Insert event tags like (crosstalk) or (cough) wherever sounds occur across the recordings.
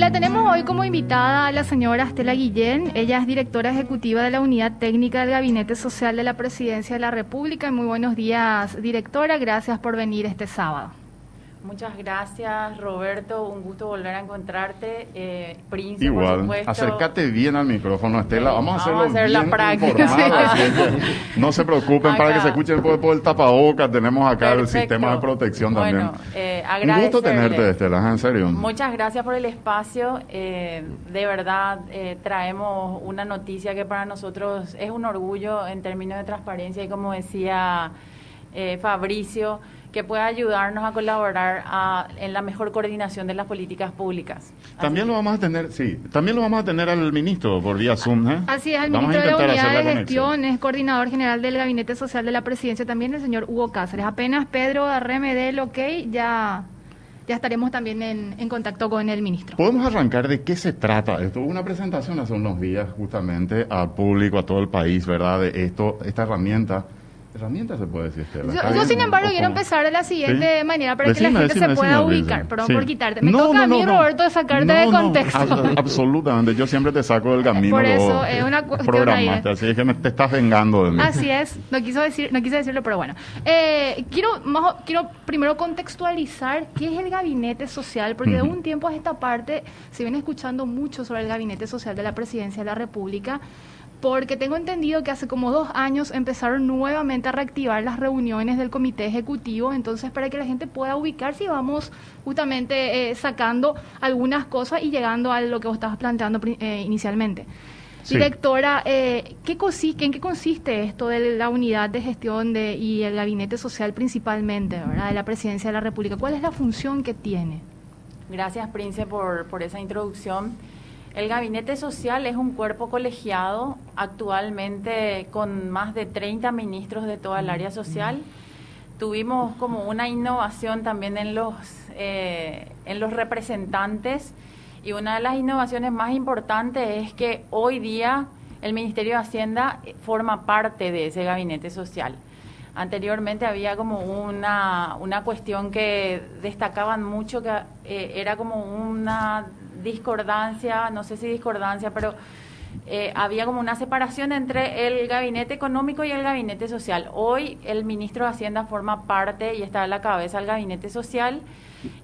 la tenemos hoy como invitada a la señora Estela Guillén. Ella es directora ejecutiva de la Unidad Técnica del Gabinete Social de la Presidencia de la República. Muy buenos días, directora. Gracias por venir este sábado. Muchas gracias, Roberto. Un gusto volver a encontrarte. Eh, Príncipe, Igual. por supuesto. Acércate bien al micrófono, Estela. Sí, Vamos a hacerlo vamos a hacer la práctica. que No se preocupen para que se escuchen por, por el tapabocas. Tenemos acá el sistema de protección Bueno, también. eh, Un gusto tenerte, Estela, en serio. Muchas gracias por el espacio. Eh, de verdad, eh, traemos una noticia que para nosotros es un orgullo en términos de transparencia y como decía eh, Fabricio, que pueda ayudarnos a colaborar a- en la mejor coordinación de las políticas públicas. Así También lo vamos a tener, sí, también lo vamos a tener al ministro por vía Zoom, ¿eh? Así es, el Vamos a ministro de Unidad de. Gestión, es coordinador general del Gabinete Social de la Presidencia, también el señor Hugo Cáceres. Apenas Pedro Arreme dé el ok, ya, ya estaremos también en, en contacto con el ministro. Podemos arrancar de qué se trata esto. Hubo una presentación hace unos días justamente al público, a todo el país, ¿verdad? De esto, esta herramienta. ¿Herramienta se puede decir, Estela? Yo, sin embargo, ¿O quiero empezar de la siguiente ¿Sí? manera para que la gente decime, se pueda decime, ubicar. Perdón Sí. por quitarte. Me No, toca no, a mí, no. Roberto, de sacarte de contexto. abs- absolutamente. Yo siempre te saco del camino. Por eso, es una cuestión. Así es que me- te estás vengando de mí. Así es, no quiso decir, no quise decirlo, pero bueno. Eh, quiero, más, quiero primero contextualizar qué es el gabinete social, porque de un tiempo a esta parte se viene escuchando mucho sobre el gabinete social de la Presidencia de la República, porque tengo entendido que hace como dos años empezaron nuevamente a reactivar las reuniones del comité ejecutivo, entonces para que la gente pueda ubicarse y vamos justamente eh, sacando algunas cosas y llegando a lo que vos estabas planteando pri- eh, inicialmente. Sí. Directora, eh, ¿qué ¿en qué consiste esto de la unidad de gestión de, y el gabinete social principalmente, ¿verdad? de la Presidencia de la República? ¿Cuál es la función que tiene? Gracias, Prince, por, por esa introducción. El Gabinete Social es un cuerpo colegiado actualmente con más de 30 ministros de toda el área social. Tuvimos como una innovación también en los, eh, en los representantes y una de las innovaciones más importantes es que hoy día el Ministerio de Hacienda eh, forma parte de ese Gabinete Social. Anteriormente había como una, una cuestión que destacaban mucho, que eh, era como una discordancia, no sé si discordancia, pero eh, había como una separación entre el gabinete económico y el gabinete social. Hoy el ministro de Hacienda forma parte y está a la cabeza del gabinete social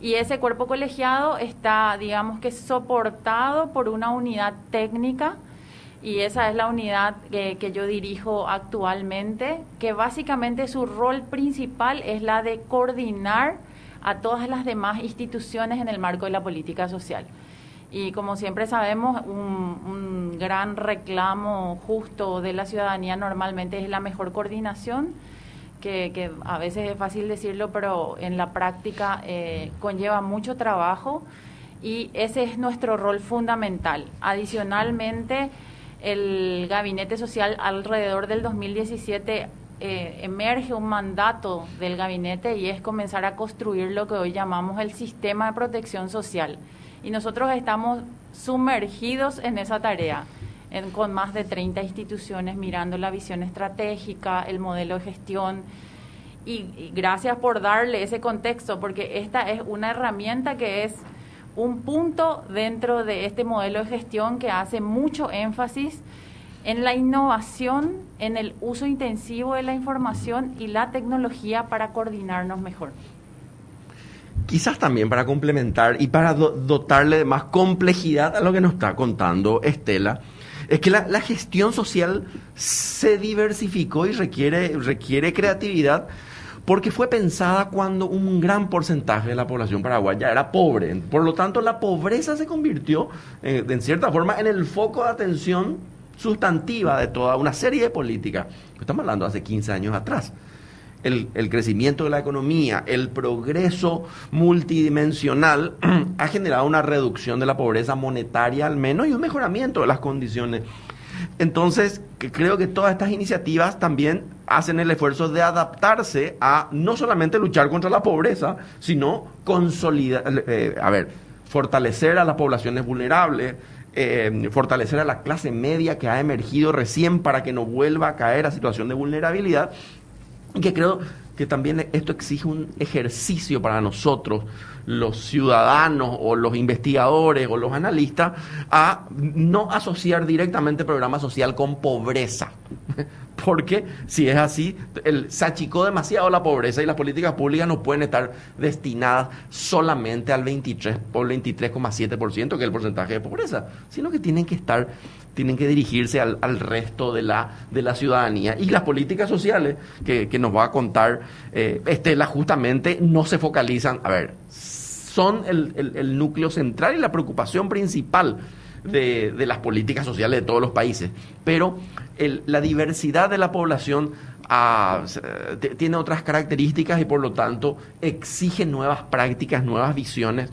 y ese cuerpo colegiado está, digamos que, soportado por una unidad técnica y esa es la unidad que, que yo dirijo actualmente, que básicamente su rol principal es la de coordinar a todas las demás instituciones en el marco de la política social. Y como siempre sabemos, un, gran reclamo justo de la ciudadanía normalmente es la mejor coordinación, que, que a veces es fácil decirlo, pero en la práctica eh, conlleva mucho trabajo y ese es nuestro rol fundamental. Adicionalmente, el Gabinete Social alrededor del 2017 eh, emerge un mandato del gabinete y es comenzar a construir lo que hoy llamamos el sistema de protección social. Y nosotros estamos sumergidos en esa tarea, en- con más de 30 instituciones mirando la visión estratégica, el modelo de gestión. Y, y gracias por darle ese contexto, porque esta es una herramienta que es un punto dentro de este modelo de gestión que hace mucho énfasis en la innovación, en el uso intensivo de la información y la tecnología para coordinarnos mejor. Quizás también para complementar y para do- dotarle de más complejidad a lo que nos está contando Estela, es que la, gestión social se diversificó y requiere, requiere creatividad porque fue pensada cuando un gran porcentaje de la población paraguaya era pobre. Por lo tanto, la pobreza se convirtió, eh, en cierta forma, en el foco de atención sustantiva de toda una serie de políticas. Estamos hablando hace 15 años atrás el, crecimiento de la economía, el progreso multidimensional (clears throat) ha generado una reducción de la pobreza monetaria al menos y un mejoramiento de las condiciones. Entonces, creo que todas estas iniciativas también hacen el esfuerzo de adaptarse a no solamente luchar contra la pobreza, sino consolidar, eh, a ver, fortalecer a las poblaciones vulnerables, eh, fortalecer a la clase media que ha emergido recién para que no vuelva a caer a situación de vulnerabilidad y que creo que también esto exige un ejercicio para nosotros, los ciudadanos o los investigadores o los analistas, a no asociar directamente programa social con pobreza. (laughs) Porque si es así, el, se achicó demasiado la pobreza y las políticas públicas no pueden estar destinadas solamente al 23 por 23,7%, que es el porcentaje de pobreza, sino que tienen que estar tienen que dirigirse al, resto de la, de la ciudadanía. Y las políticas sociales que, nos va a contar eh, Estela justamente no se focalizan, a ver, son el, núcleo central y la preocupación principal de, las políticas sociales de todos los países. Pero la diversidad de la población ah, tiene otras características y por lo tanto exige nuevas prácticas, nuevas visiones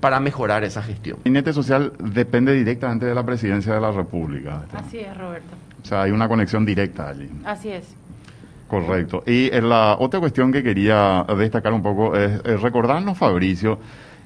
para mejorar esa gestión. El gabinete social depende directamente de la presidencia de la República. Así es, Roberto. O sea, hay una conexión directa allí. Así es. Correcto. Y la otra cuestión que quería destacar un poco es, recordarnos, Fabricio,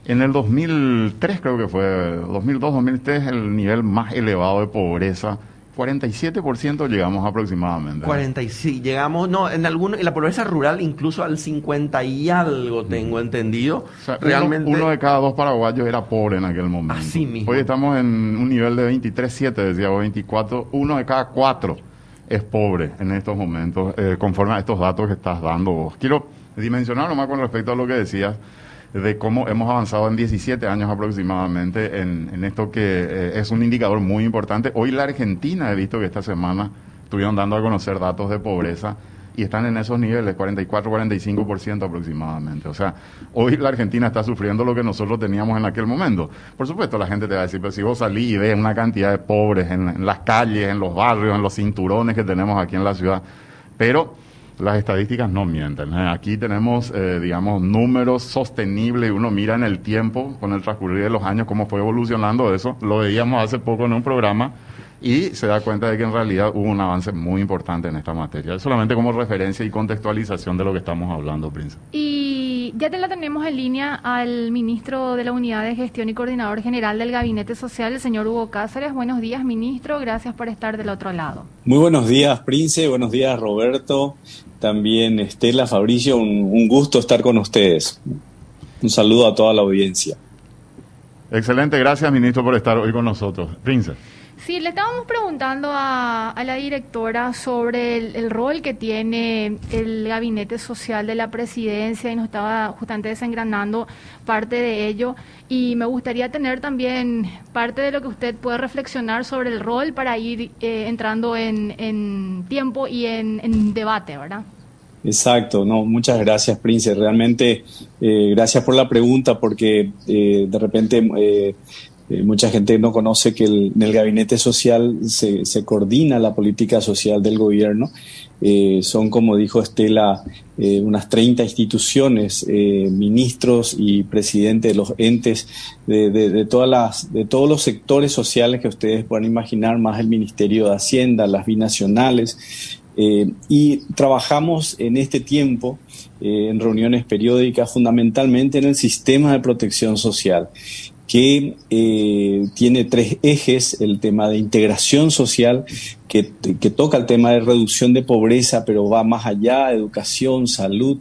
en el 2003 creo que fue, 2002, 2003, el nivel más elevado de pobreza 47% llegamos aproximadamente. 47, llegamos, no, en alguno, en la pobreza rural incluso al 50 y algo tengo entendido. Realmente uno, de cada dos paraguayos era pobre en aquel momento. Así mismo. Hoy estamos en un nivel de 23.7, decía, o 24, uno de cada cuatro es pobre en estos momentos, eh, conforme a estos datos que estás dando Quiero dimensionar nomás con respecto a lo que decías de cómo hemos avanzado en 17 años aproximadamente en, esto que eh, es un indicador muy importante. Hoy la Argentina, he visto que esta semana estuvieron dando a conocer datos de pobreza y están en esos niveles, 44-45% aproximadamente. O sea, hoy la Argentina está sufriendo lo que nosotros teníamos en aquel momento. Por supuesto, la gente te va a decir, pero si vos salís y ves una cantidad de pobres en, en las calles, en los barrios, en los cinturones que tenemos aquí en la ciudad, pero las estadísticas no mienten. ¿eh? Aquí tenemos, eh, digamos, números sostenibles. Uno mira en el tiempo, con el transcurrir de los años, cómo fue evolucionando eso. Lo veíamos hace poco en un programa y se da cuenta de que en realidad hubo un avance muy importante en esta materia. Solamente como referencia y contextualización de lo que estamos hablando, Príncipe. Y ya te la tenemos en línea al ministro de la Unidad de Gestión y Coordinador General del Gabinete Social, el señor Hugo Cáceres. Buenos días, ministro. Gracias por estar del otro lado. Muy buenos días, Prince. Buenos días, Roberto. También Estela, Fabricio. Un, un gusto estar con ustedes. Un saludo a toda la audiencia. Excelente, gracias ministro por estar hoy con nosotros. Prince. Sí, le estábamos preguntando a, la directora sobre el, rol que tiene el gabinete social de la presidencia y nos estaba justamente desengranando parte de ello. Y me gustaría tener también parte de lo que usted puede reflexionar sobre el rol para ir eh, entrando en, tiempo y en, debate, ¿verdad? Exacto, no, muchas gracias, Prince. Realmente, eh, gracias por la pregunta, porque eh, de repente eh, mucha gente no conoce que en el gabinete social se, coordina la política social del gobierno. Eh, son, como dijo Estela, eh, unas 30 instituciones, ministros y presidentes de los entes de, todas de todos los sectores sociales que ustedes puedan imaginar, más el Ministerio de Hacienda, las binacionales. y trabajamos en este tiempo en reuniones periódicas fundamentalmente en el sistema de protección social que eh, tiene tres ejes, el tema de integración social, que, que, toca el tema de reducción de pobreza, pero va más allá, educación, salud,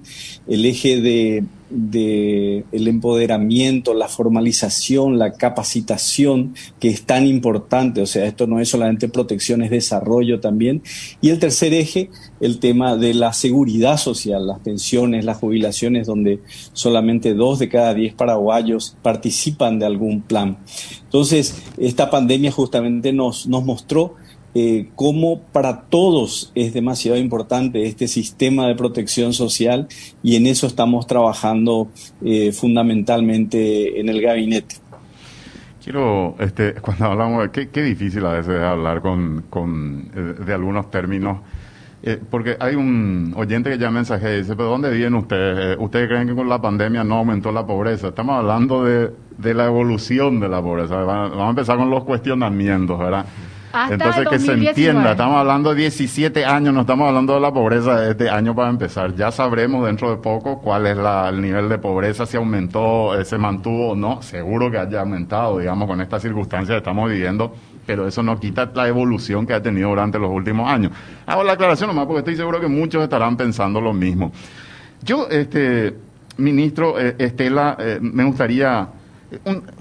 el eje de de el empoderamiento, la formalización, la capacitación, que es tan importante. O sea, esto no es solamente protección, es desarrollo también. Y el tercer eje, el tema de la seguridad social, las pensiones, las jubilaciones, donde solamente dos de cada diez paraguayos participan de algún plan. Entonces, esta pandemia justamente nos, nos mostró eh, cómo para todos es demasiado importante este sistema de protección social y en eso estamos trabajando eh, fundamentalmente en el gabinete. Quiero, este, (laughs) cuando hablamos, qué, qué difícil a veces hablar con, con eh, de algunos términos, eh, porque hay un oyente que ya mensaje y dice, pero ¿dónde viven ustedes? ¿Ustedes creen que con la pandemia no aumentó la pobreza? Estamos hablando de, de la evolución de la pobreza. Vamos a empezar con los cuestionamientos, ¿verdad? Entonces, que se entienda, estamos hablando de 17 años, no estamos hablando de la pobreza de este año para empezar. Ya sabremos dentro de poco cuál es el nivel de pobreza, si aumentó, eh, se mantuvo o no. Seguro que haya aumentado, digamos, con estas circunstancias que estamos viviendo, pero eso no quita la evolución que ha tenido durante los últimos años. Hago la aclaración nomás porque estoy seguro que muchos estarán pensando lo mismo. Yo, este, ministro eh, Estela, eh, me gustaría,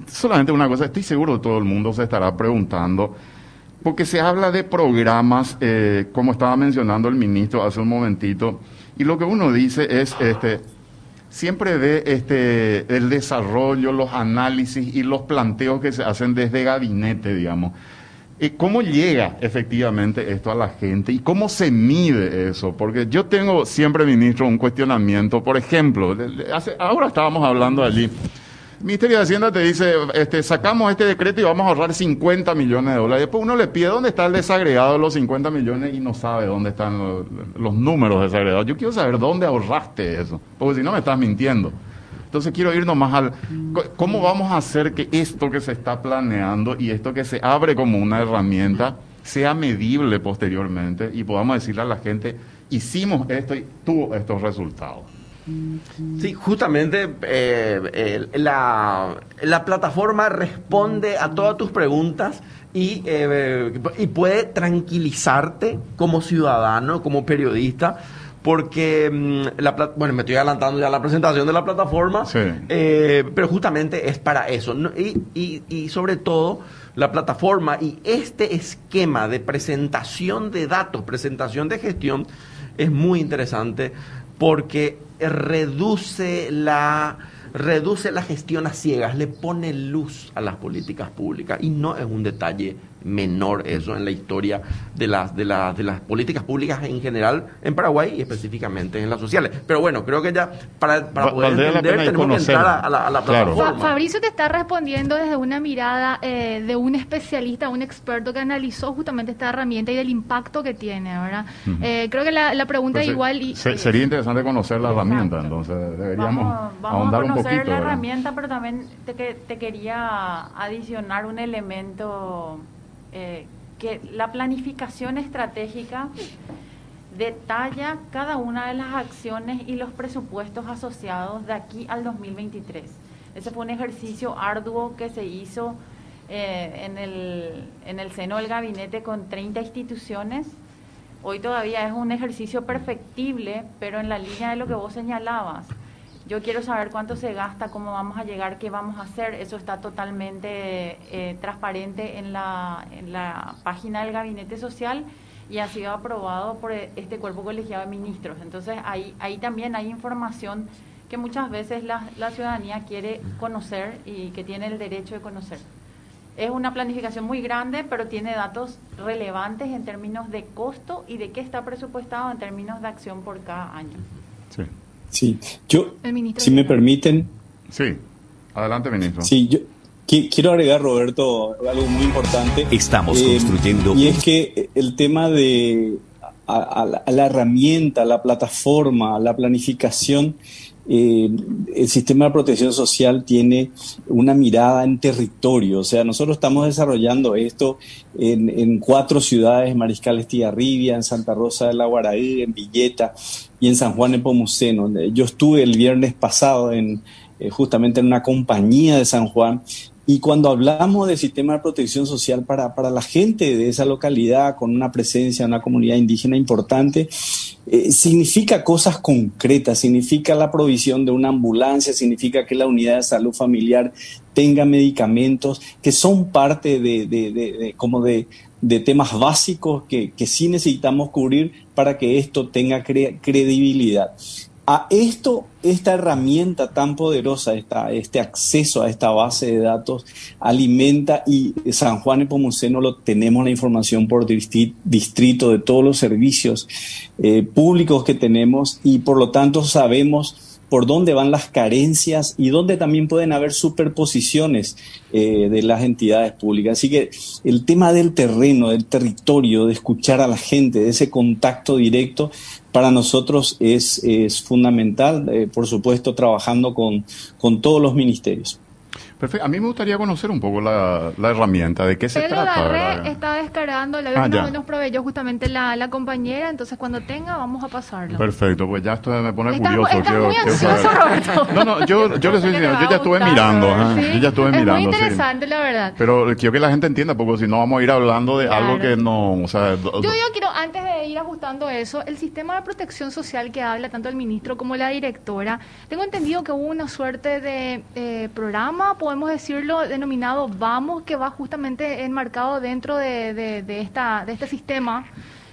solamente una cosa, estoy seguro que todo el mundo se estará preguntando, porque se habla de programas, eh, como estaba mencionando el ministro hace un momentito, y lo que uno dice es, este, siempre ve este, el desarrollo, los análisis y los planteos que se hacen desde gabinete, digamos. ¿Cómo llega efectivamente esto a la gente y cómo se mide eso? Porque yo tengo siempre, ministro, un cuestionamiento. Por ejemplo, ahora estábamos hablando allí. Ministerio de Hacienda te dice, este, sacamos este decreto y vamos a ahorrar 50 millones de dólares. Después uno le pide dónde está el desagregado de los 50 millones y no sabe dónde están los, números desagregados. Yo quiero saber dónde ahorraste eso, porque si no me estás mintiendo. Entonces quiero ir nomás al cómo vamos a hacer que esto que se está planeando y esto que se abre como una herramienta sea medible posteriormente y podamos decirle a la gente, hicimos esto y tuvo estos resultados. Sí, justamente eh, la, la, plataforma responde a todas tus preguntas y, eh, y puede tranquilizarte como ciudadano, como periodista, porque mm, la, bueno me estoy adelantando ya la presentación de la plataforma eh, pero justamente es para eso y, y, y, sobre todo la plataforma y este esquema de presentación de datos presentación de gestión es muy interesante porque reduce la reduce la gestión a ciegas le pone luz a las políticas públicas. Y no es un detalle menor eso en la historia de las, de, las, de las políticas públicas en general en Paraguay y específicamente en las sociales. Pero bueno, creo que ya para, para poder entender tenemos que entrar a, la, plataforma. Fabricio te está respondiendo desde una mirada eh, de un especialista, un experto que analizó justamente esta herramienta y del impacto que tiene, ¿verdad? Eh, creo que la, pregunta pues igual... Y, sería interesante conocer la herramienta, entonces deberíamos vamos, ahondar un poquito. la herramienta, pero también te, te quería adicionar un elemento eh, que la planificación estratégica detalla cada una de las acciones y los presupuestos asociados de aquí al 2023. Ese fue un ejercicio arduo que se hizo eh, en, el, en el seno del gabinete con 30 instituciones. Hoy todavía es un ejercicio perfectible, pero en la línea de lo que vos señalabas yo quiero saber cuánto se gasta, cómo vamos a llegar, qué vamos a hacer. Eso está totalmente eh, transparente en la, página del Gabinete Social y ha sido aprobado por este cuerpo colegiado de ministros. Entonces ahí, ahí también hay información que muchas veces la, la ciudadanía quiere conocer y que tiene el derecho de conocer. Es una planificación muy grande, pero tiene datos relevantes en términos de costo y de qué está presupuestado en términos de acción por cada año. Sí. Sí, yo, si me permiten. Sí, adelante, ministro. Sí, yo quiero agregar, Roberto, algo muy importante. Estamos eh, construyendo. Y es que el tema de la herramienta, la plataforma, la planificación eh, el sistema de protección social tiene una mirada en territorio. O sea, nosotros estamos desarrollando esto en, cuatro ciudades, Mariscal Estigarribia, en Santa Rosa de la Guaraí, en Villeta y en San Juan de Pomuceno. Yo estuve el viernes pasado en, eh, justamente en una compañía de San Juan y cuando hablamos del sistema de protección social para, para, la gente de esa localidad, con una presencia, una comunidad indígena importante, eh, significa cosas concretas, significa la provisión de una ambulancia, significa que la unidad de salud familiar tenga medicamentos que son parte de, de, de, como de, temas básicos que, que, sí necesitamos cubrir para que esto tenga credibilidad. A esto, esta herramienta tan poderosa, esta, este acceso a esta base de datos alimenta y San Juan y Pomuceno lo tenemos la información por distrito de todos los servicios eh, públicos que tenemos y por lo tanto sabemos por dónde van las carencias y dónde también pueden haber superposiciones eh, de las entidades públicas. Así que el tema del terreno, del territorio, de escuchar a la gente, de ese contacto directo, para nosotros es, es fundamental, eh, por supuesto, trabajando con, con todos los ministerios. Perfecto. A mí me gustaría conocer un poco la, herramienta, de qué se trata. Darré está descargando, la ah, nos, nos proveyó justamente la, la, compañera, entonces cuando tenga vamos a pasarlo. Perfecto, pues ya esto me pone curioso. Está muy ansioso, Roberto. No, no, yo, yo le soy yo ya estuve mirando, ¿Sí? yo ya estuve mirando. Es muy interesante, la verdad. Pero quiero que la gente entienda, porque si no vamos a ir hablando de algo que no, o sea... Yo, yo quiero, antes de ir ajustando eso, el sistema de protección social que habla tanto el ministro como la directora, tengo entendido que hubo una suerte de eh, programa, podemos decirlo, denominado Vamos, que va justamente enmarcado dentro de, de, esta, de este sistema,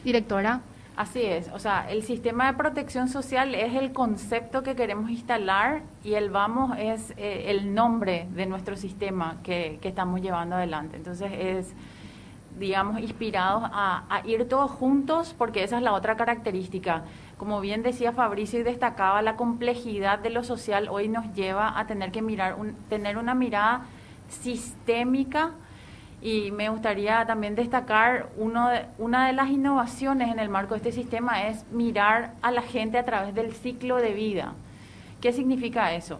directora. Así es, o sea, el sistema de protección social es el concepto que queremos instalar y el vamos es eh, el nombre de nuestro sistema que, que, estamos llevando adelante. Entonces es, digamos, inspirados a, a, ir todos juntos porque esa es la otra característica. Como bien decía Fabricio y destacaba, la complejidad de lo social hoy nos lleva a tener que mirar, un, tener una mirada sistémica y me gustaría también destacar uno de, una de las innovaciones en el marco de este sistema es mirar a la gente a través del ciclo de vida. ¿Qué significa eso?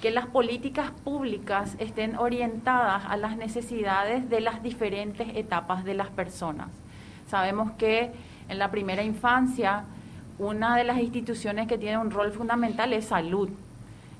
Que las políticas públicas estén orientadas a las necesidades de las diferentes etapas de las personas. Sabemos que en la primera infancia una de las instituciones que tiene un rol fundamental es salud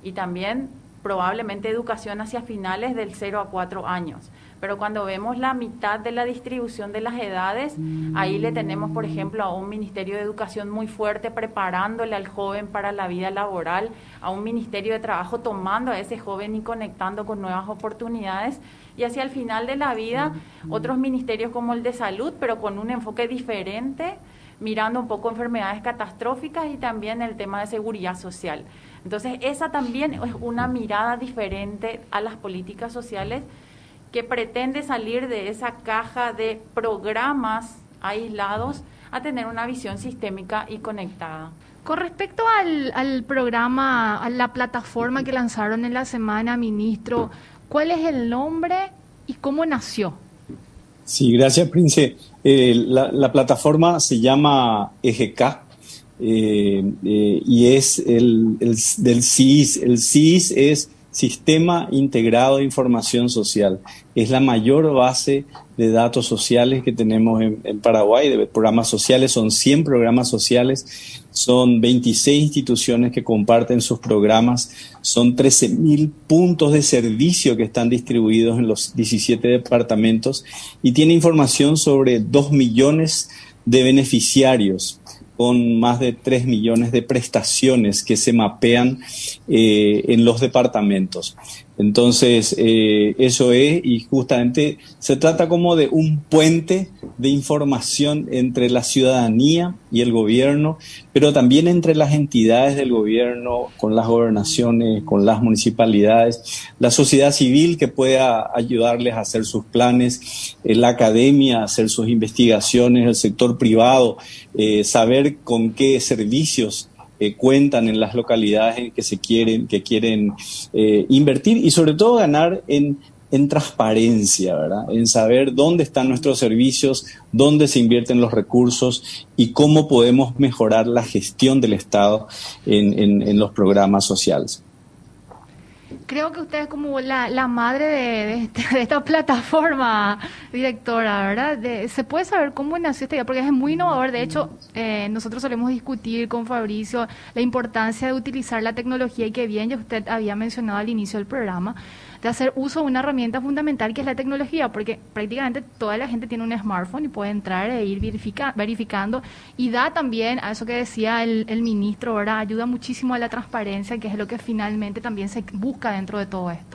y también probablemente educación hacia finales del 0 a 4 años. Pero cuando vemos la mitad de la distribución de las edades, ahí le tenemos, por ejemplo, a un Ministerio de Educación muy fuerte preparándole al joven para la vida laboral, a un Ministerio de Trabajo tomando a ese joven y conectando con nuevas oportunidades. Y hacia el final de la vida, otros ministerios como el de salud, pero con un enfoque diferente, mirando un poco enfermedades catastróficas y también el tema de seguridad social. Entonces, esa también es una mirada diferente a las políticas sociales que pretende salir de esa caja de programas aislados a tener una visión sistémica y conectada. Con respecto al, programa, a la plataforma que lanzaron en la semana, ministro, ¿cuál es el nombre y cómo nació? Sí, gracias, Prince. Eh, la, plataforma se llama EGK, eh, eh, y es el, del CIS. El CIS es Sistema Integrado de Información Social. Es la mayor base de datos sociales que tenemos en, Paraguay, de programas sociales. Son 100 programas sociales, son 26 instituciones que comparten sus programas, son 13.000 puntos de servicio que están distribuidos en los 17 departamentos y tiene información sobre 2 millones de beneficiarios con más de 3 millones de prestaciones que se mapean eh, en los departamentos. Entonces, eh, eso es, y justamente se trata como de un puente de información entre la ciudadanía y el gobierno, pero también entre las entidades del gobierno, con las gobernaciones, con las municipalidades, la sociedad civil que pueda ayudarles a hacer sus planes, eh, la academia a hacer sus investigaciones, el sector privado, eh, saber con qué servicios cuentan en las localidades que se quieren, que quieren eh, invertir y sobre todo ganar en, en transparencia, ¿verdad? En saber dónde están nuestros servicios, dónde se invierten los recursos y cómo podemos mejorar la gestión del Estado en, en los programas sociales creo que usted es como la, la madre de, este, (laughs) de, esta plataforma, directora, ¿verdad? ¿Se puede saber cómo nació esta idea? Porque es muy innovador. De hecho, eh, nosotros solemos discutir con Fabricio la importancia de utilizar la tecnología y que bien ya usted había mencionado al inicio del programa de hacer uso de una herramienta fundamental que es la tecnología, porque prácticamente toda la gente tiene un smartphone y puede entrar e ir verificando y da también a eso que decía el, ministro, ¿verdad? Ayuda muchísimo a la transparencia, que es lo que finalmente también se busca dentro de todo esto.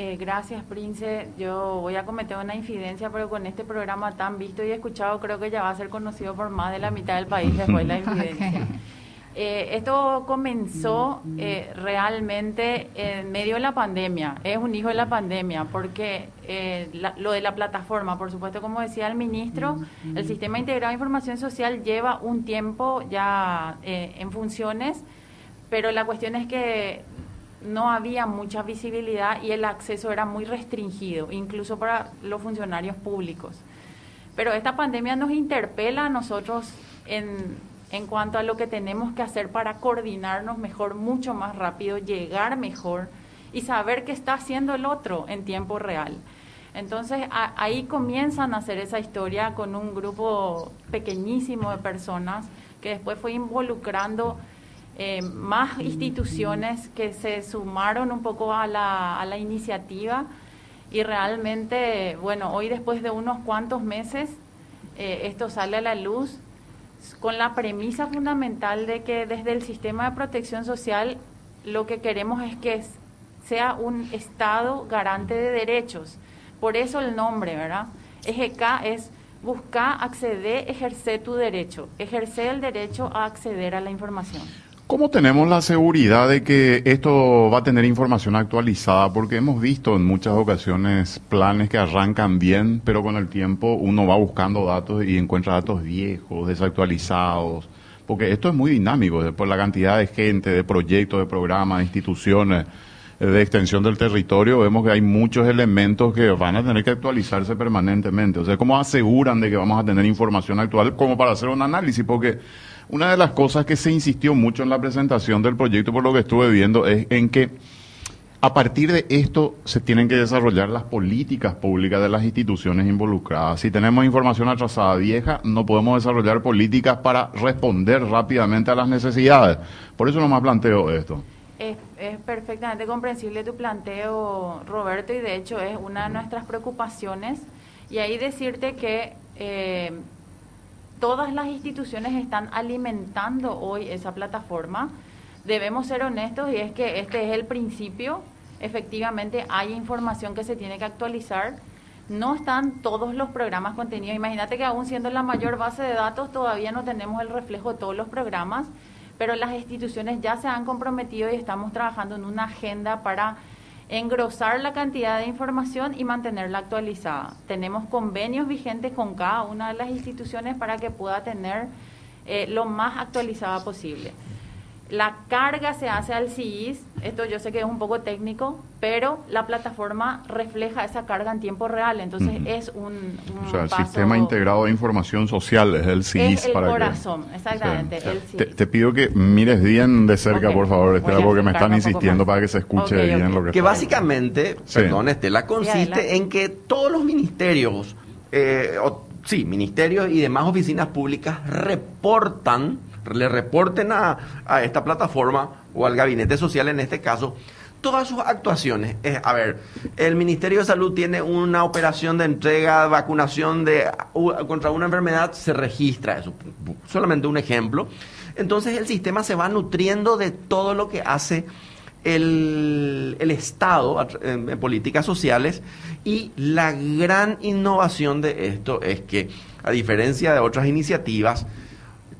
Eh, gracias, Prince. Yo voy a cometer una infidencia, pero con este programa tan visto y escuchado, creo que ya va a ser conocido por más de la mitad del país después de la (laughs) infidencia. Eh, esto comenzó eh, realmente en medio de la pandemia, es un hijo de la pandemia, porque lo de la plataforma, por supuesto, como decía el ministro, el Sistema Integrado de Información Social lleva un tiempo ya en funciones, pero la cuestión es que no había mucha visibilidad y el acceso era muy restringido, incluso para los funcionarios públicos. Pero esta pandemia nos interpela a nosotros en en cuanto a lo que tenemos que hacer para coordinarnos mejor, mucho más rápido, llegar mejor y saber qué está haciendo el otro en tiempo real. Entonces ahí comienzan a hacer esa historia con un grupo pequeñísimo de personas que después fue involucrando eh, más instituciones que se sumaron un poco a la, a la iniciativa y realmente, bueno, hoy después de unos cuantos meses, eh, esto sale a la luz con la premisa fundamental de que desde el sistema de protección social lo que queremos es que sea un Estado garante de derechos. Por eso el nombre, ¿verdad? EGK es buscar, acceder, ejercer tu derecho, ejercer el derecho a acceder a la información. ¿Cómo tenemos la seguridad de que esto va a tener información actualizada? Porque hemos visto en muchas ocasiones planes que arrancan bien, pero con el tiempo uno va buscando datos y encuentra datos viejos, desactualizados. Porque esto es muy dinámico, por la cantidad de gente, de proyectos, de programas, de instituciones de extensión del territorio, vemos que hay muchos elementos que van a tener que actualizarse permanentemente. O sea, ¿cómo aseguran de que vamos a tener información actual como para hacer un análisis? Porque una de las cosas que se insistió mucho en la presentación del proyecto, por lo que estuve viendo, es en que a partir de esto se tienen que desarrollar las políticas públicas de las instituciones involucradas. Si tenemos información atrasada vieja, no podemos desarrollar políticas para responder rápidamente a las necesidades. Por eso nomás planteo esto. Es, perfectamente comprensible tu planteo, Roberto, y de hecho es una de nuestras preocupaciones. Y ahí decirte que eh, todas las instituciones están alimentando hoy esa plataforma. Debemos ser honestos y es que este es el principio. Efectivamente hay información que se tiene que actualizar. No están todos los programas contenidos. Imagínate que aún siendo la mayor base de datos todavía no tenemos el reflejo de todos los programas, pero las instituciones ya se han comprometido y estamos trabajando en una agenda para engrosar la cantidad de información y mantenerla actualizada. Tenemos convenios vigentes con cada una de las instituciones para que pueda tener eh, lo más actualizada posible. La carga se hace al CIS, esto yo sé que es un poco técnico, pero la plataforma refleja esa carga en tiempo real, entonces es un, O sea, el Sistema Integrado de Información Social es el CIS. Es el corazón, exactamente, el CIS. Te, pido que mires bien de cerca, por favor, Estela, porque me están insistiendo para que se escuche bien lo que Que básicamente, perdón, Estela, consiste en que todos los ministerios, eh, sí, ministerios y demás oficinas públicas reportan le reporten a, esta plataforma o al gabinete social en este caso todas sus actuaciones. Es, a ver, el Ministerio de Salud tiene una operación de entrega, vacunación de, contra una enfermedad, se registra eso. Solamente un ejemplo. Entonces el sistema se va nutriendo de todo lo que hace el, el Estado en políticas sociales y la gran innovación de esto es que, a diferencia de otras iniciativas,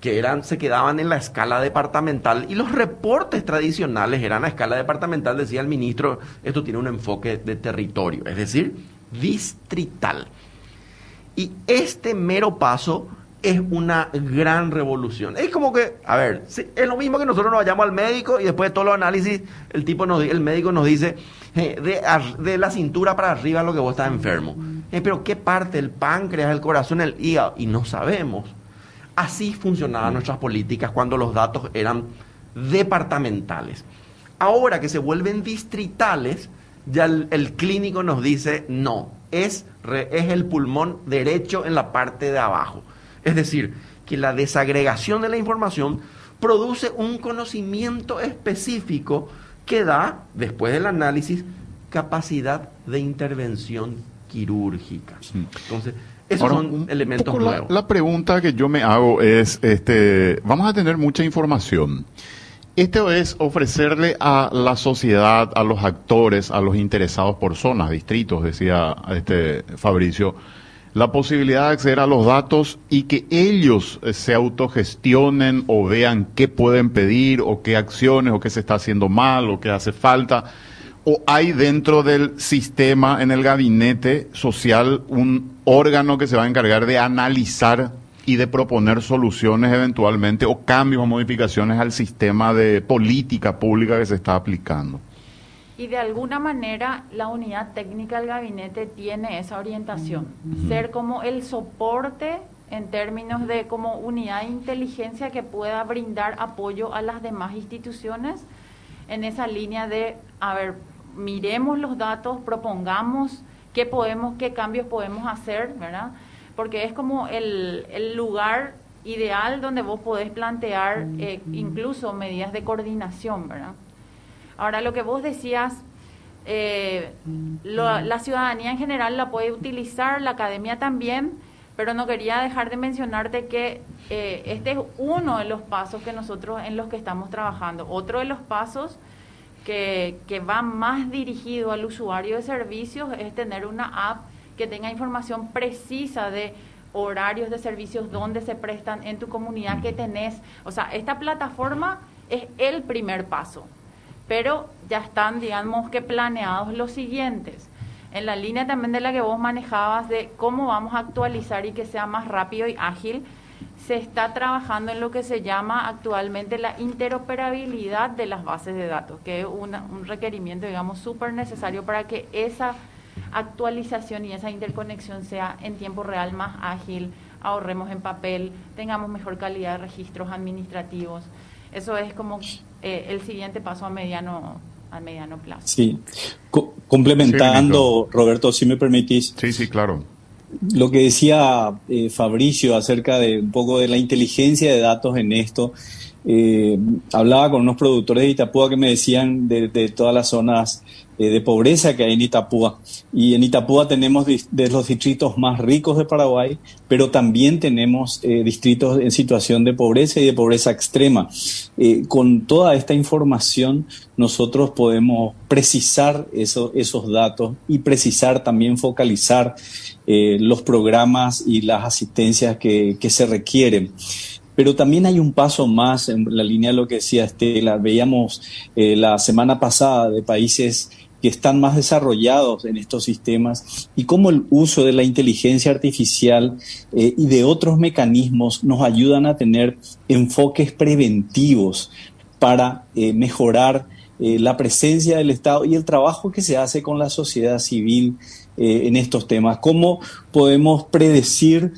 que eran, se quedaban en la escala departamental y los reportes tradicionales eran a escala departamental, decía el ministro, esto tiene un enfoque de territorio, es decir, distrital. Y este mero paso es una gran revolución. Es como que, a ver, es lo mismo que nosotros nos vayamos al médico y después de todos los análisis, el tipo nos, el médico nos dice de, de, la cintura para arriba lo que vos estás enfermo. Eh, pero ¿qué parte? El páncreas, el corazón, el hígado. Y no sabemos. Así funcionaban nuestras políticas cuando los datos eran departamentales. Ahora que se vuelven distritales, ya el, clínico nos dice, no, es, es el pulmón derecho en la parte de abajo. Es decir, que la desagregación de la información produce un conocimiento específico que da, después del análisis, capacidad de intervención quirúrgica. Entonces, esos son elementos nuevos. La, pregunta que yo me hago es, este, vamos a tener mucha información. Esto es ofrecerle a la sociedad, a los actores, a los interesados por zonas, distritos, decía este Fabricio, la posibilidad de acceder a los datos y que ellos se autogestionen o vean qué pueden pedir o qué acciones o qué se está haciendo mal o qué hace falta ¿O hay dentro del sistema, en el gabinete social, un órgano que se va a encargar de analizar y de proponer soluciones eventualmente o cambios o modificaciones al sistema de política pública que se está aplicando? Y de alguna manera la unidad técnica del gabinete tiene esa orientación, ser como el soporte en términos de como unidad de inteligencia que pueda brindar apoyo a las demás instituciones en esa línea de, a ver, miremos los datos, propongamos qué podemos, qué cambios podemos hacer, ¿verdad? Porque es como el, el lugar ideal donde vos podés plantear eh, incluso medidas de coordinación, ¿verdad? Ahora, lo que vos decías, eh, la ciudadanía en general la puede utilizar, la academia también, pero no quería dejar de mencionarte que eh, este es uno de los pasos que nosotros en los que estamos trabajando. Otro de los pasos que, va más dirigido al usuario de servicios es tener una app que tenga información precisa de horarios de servicios, dónde se prestan en tu comunidad, que tenés. O sea, esta plataforma es el primer paso, pero ya están, digamos que planeados los siguientes. En la línea también de la que vos manejabas de cómo vamos a actualizar y que sea más rápido y ágil, se está trabajando en lo que se llama actualmente la interoperabilidad de las bases de datos, que es un requerimiento, digamos, súper necesario para que esa actualización y esa interconexión sea en tiempo real más ágil, ahorremos en papel, tengamos mejor calidad de registros administrativos. Eso es como eh, el siguiente paso a mediano a mediano plazo. Sí, complementando, Roberto, si me permitís. Sí, sí, claro. Lo que decía eh, Fabricio acerca de un poco de la inteligencia de datos en esto, eh, hablaba con unos productores de Itapúa que me decían de, de todas las zonas eh, de pobreza que hay en Itapúa. Y en Itapúa tenemos de los distritos más ricos de Paraguay, pero también tenemos eh, distritos en situación de pobreza y de pobreza extrema. Eh, con toda esta información nosotros podemos precisar esos datos y precisar también focalizar los programas y las asistencias que, que se requieren. Pero también hay un paso más en la línea de lo que decía Estela. Veíamos la semana pasada de países que están más desarrollados en estos sistemas y cómo el uso de la inteligencia artificial eh, y de otros mecanismos nos ayudan a tener enfoques preventivos para eh, mejorar eh, la presencia del Estado y el trabajo que se hace con la sociedad civil en estos temas. ¿Cómo podemos predecir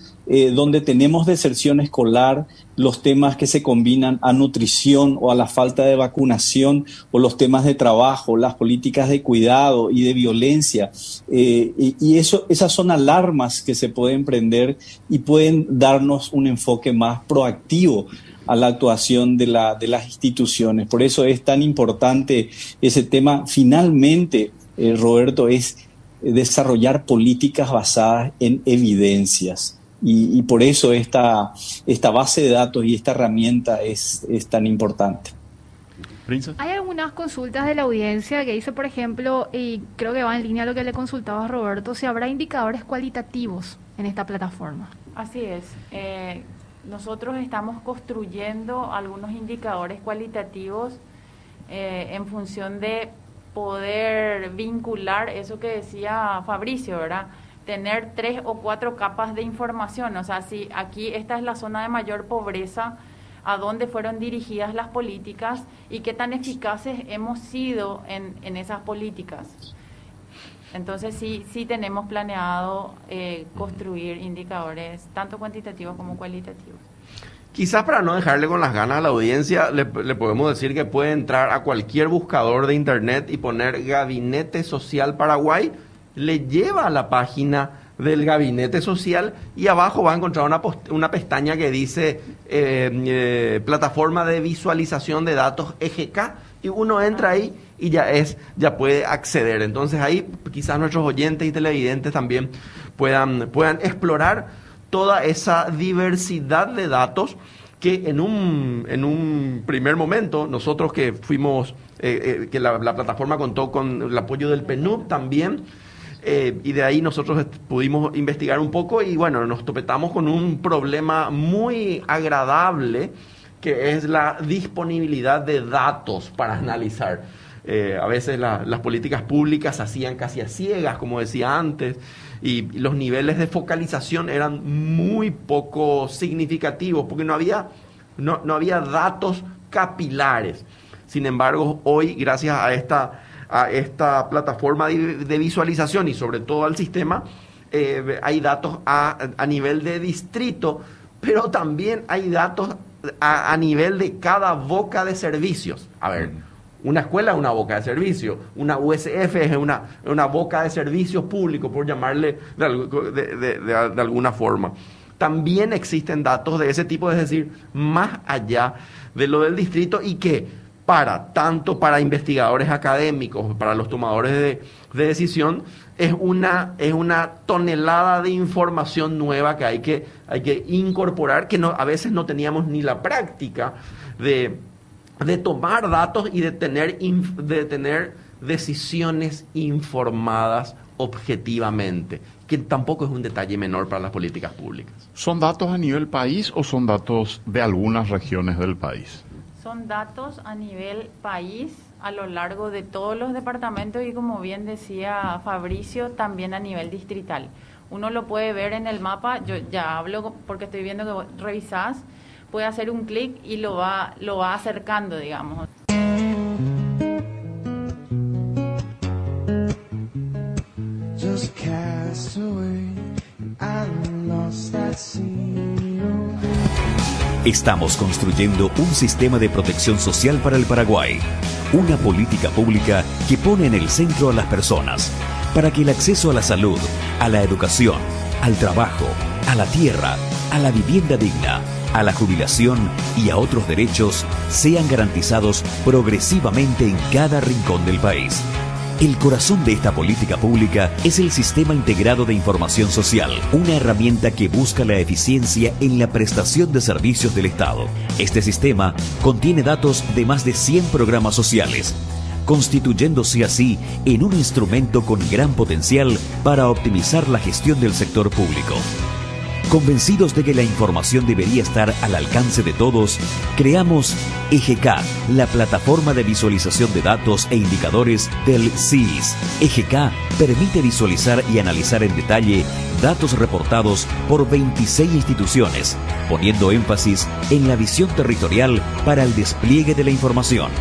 donde tenemos deserción escolar, los temas que se combinan a nutrición o a la falta de vacunación o los temas de trabajo, las políticas de cuidado y de violencia. Eh, y, eso, esas son alarmas que se pueden prender y pueden darnos un enfoque más proactivo a la actuación de, la, de las instituciones. Por eso es tan importante ese tema. Finalmente, eh, Roberto, es desarrollar políticas basadas en evidencias. Y, por eso esta, esta base de datos y esta herramienta es, es tan importante. Hay algunas consultas de la audiencia que dice, por ejemplo, y creo que va en línea a lo que le consultaba a Roberto, si habrá indicadores cualitativos en esta plataforma. Así es. Eh, nosotros estamos construyendo algunos indicadores cualitativos eh, en función de poder vincular eso que decía Fabricio, ¿verdad? Tener tres o cuatro capas de información. O sea, si aquí esta es la zona de mayor pobreza, a dónde fueron dirigidas las políticas y qué tan eficaces hemos sido en, en esas políticas. Entonces sí, sí tenemos planeado eh, construir indicadores tanto cuantitativos como cualitativos. Quizás para no dejarle con las ganas a la audiencia, le, le, podemos decir que puede entrar a cualquier buscador de internet y poner Gabinete Social Paraguay le lleva a la página del gabinete social y abajo va a encontrar una, una pestaña que dice eh, eh, plataforma de visualización de datos EGK y uno entra ahí y ya es ya puede acceder. Entonces ahí quizás nuestros oyentes y televidentes también puedan puedan explorar toda esa diversidad de datos que en un, en un primer momento nosotros que fuimos eh, que la, la plataforma contó con el apoyo del PNUD también eh, y de ahí nosotros pudimos investigar un poco y bueno, nos topetamos con un problema muy agradable que es la disponibilidad de datos para analizar. Eh, a veces las políticas públicas se hacían casi a ciegas, como decía antes, y, los niveles de focalización eran muy poco significativos porque no había, no, no había datos capilares. Sin embargo, hoy, gracias a esta a esta plataforma de, visualización y sobre todo al sistema, eh, hay datos a, a, nivel de distrito, pero también hay datos a, a, nivel de cada boca de servicios. A ver, Una escuela es una boca de servicio, una USF es una, una boca de servicios públicos, por llamarle de, alguna forma. También existen datos de ese tipo, es decir, más allá de lo del distrito y que para, tanto para investigadores académicos, para los tomadores de, decisión, es una, es una tonelada de información nueva que hay que, hay que incorporar, que no, a veces no teníamos ni la práctica de, de tomar datos y de tener, de tener decisiones informadas objetivamente, que tampoco es un detalle menor para las políticas públicas. ¿Son datos a nivel país o son datos de algunas regiones del país? Son datos a nivel país a lo largo de todos los departamentos y como bien decía Fabricio, también a nivel distrital. Uno lo puede ver en el mapa, yo ya hablo porque estoy viendo que revisás, puede hacer un clic y lo va, lo va acercando, digamos. Estamos construyendo un sistema de protección social para el Paraguay, una política pública que pone en el centro a las personas, para que el acceso a la salud, a la educación, al trabajo, a la tierra, a la vivienda digna, a la jubilación y a otros derechos sean garantizados progresivamente en cada rincón del país. El corazón de esta política pública es el Sistema Integrado de Información Social, una herramienta que busca la eficiencia en la prestación de servicios del Estado. Este sistema contiene datos de más de 100 programas sociales, constituyéndose así en un instrumento con gran potencial para optimizar la gestión del sector público. Convencidos de que la información debería estar al alcance de todos, creamos EGK, la plataforma de visualización de datos e indicadores del CIS. EGK permite visualizar y analizar en detalle datos reportados por 26 instituciones, poniendo énfasis en la visión territorial para el despliegue de la información.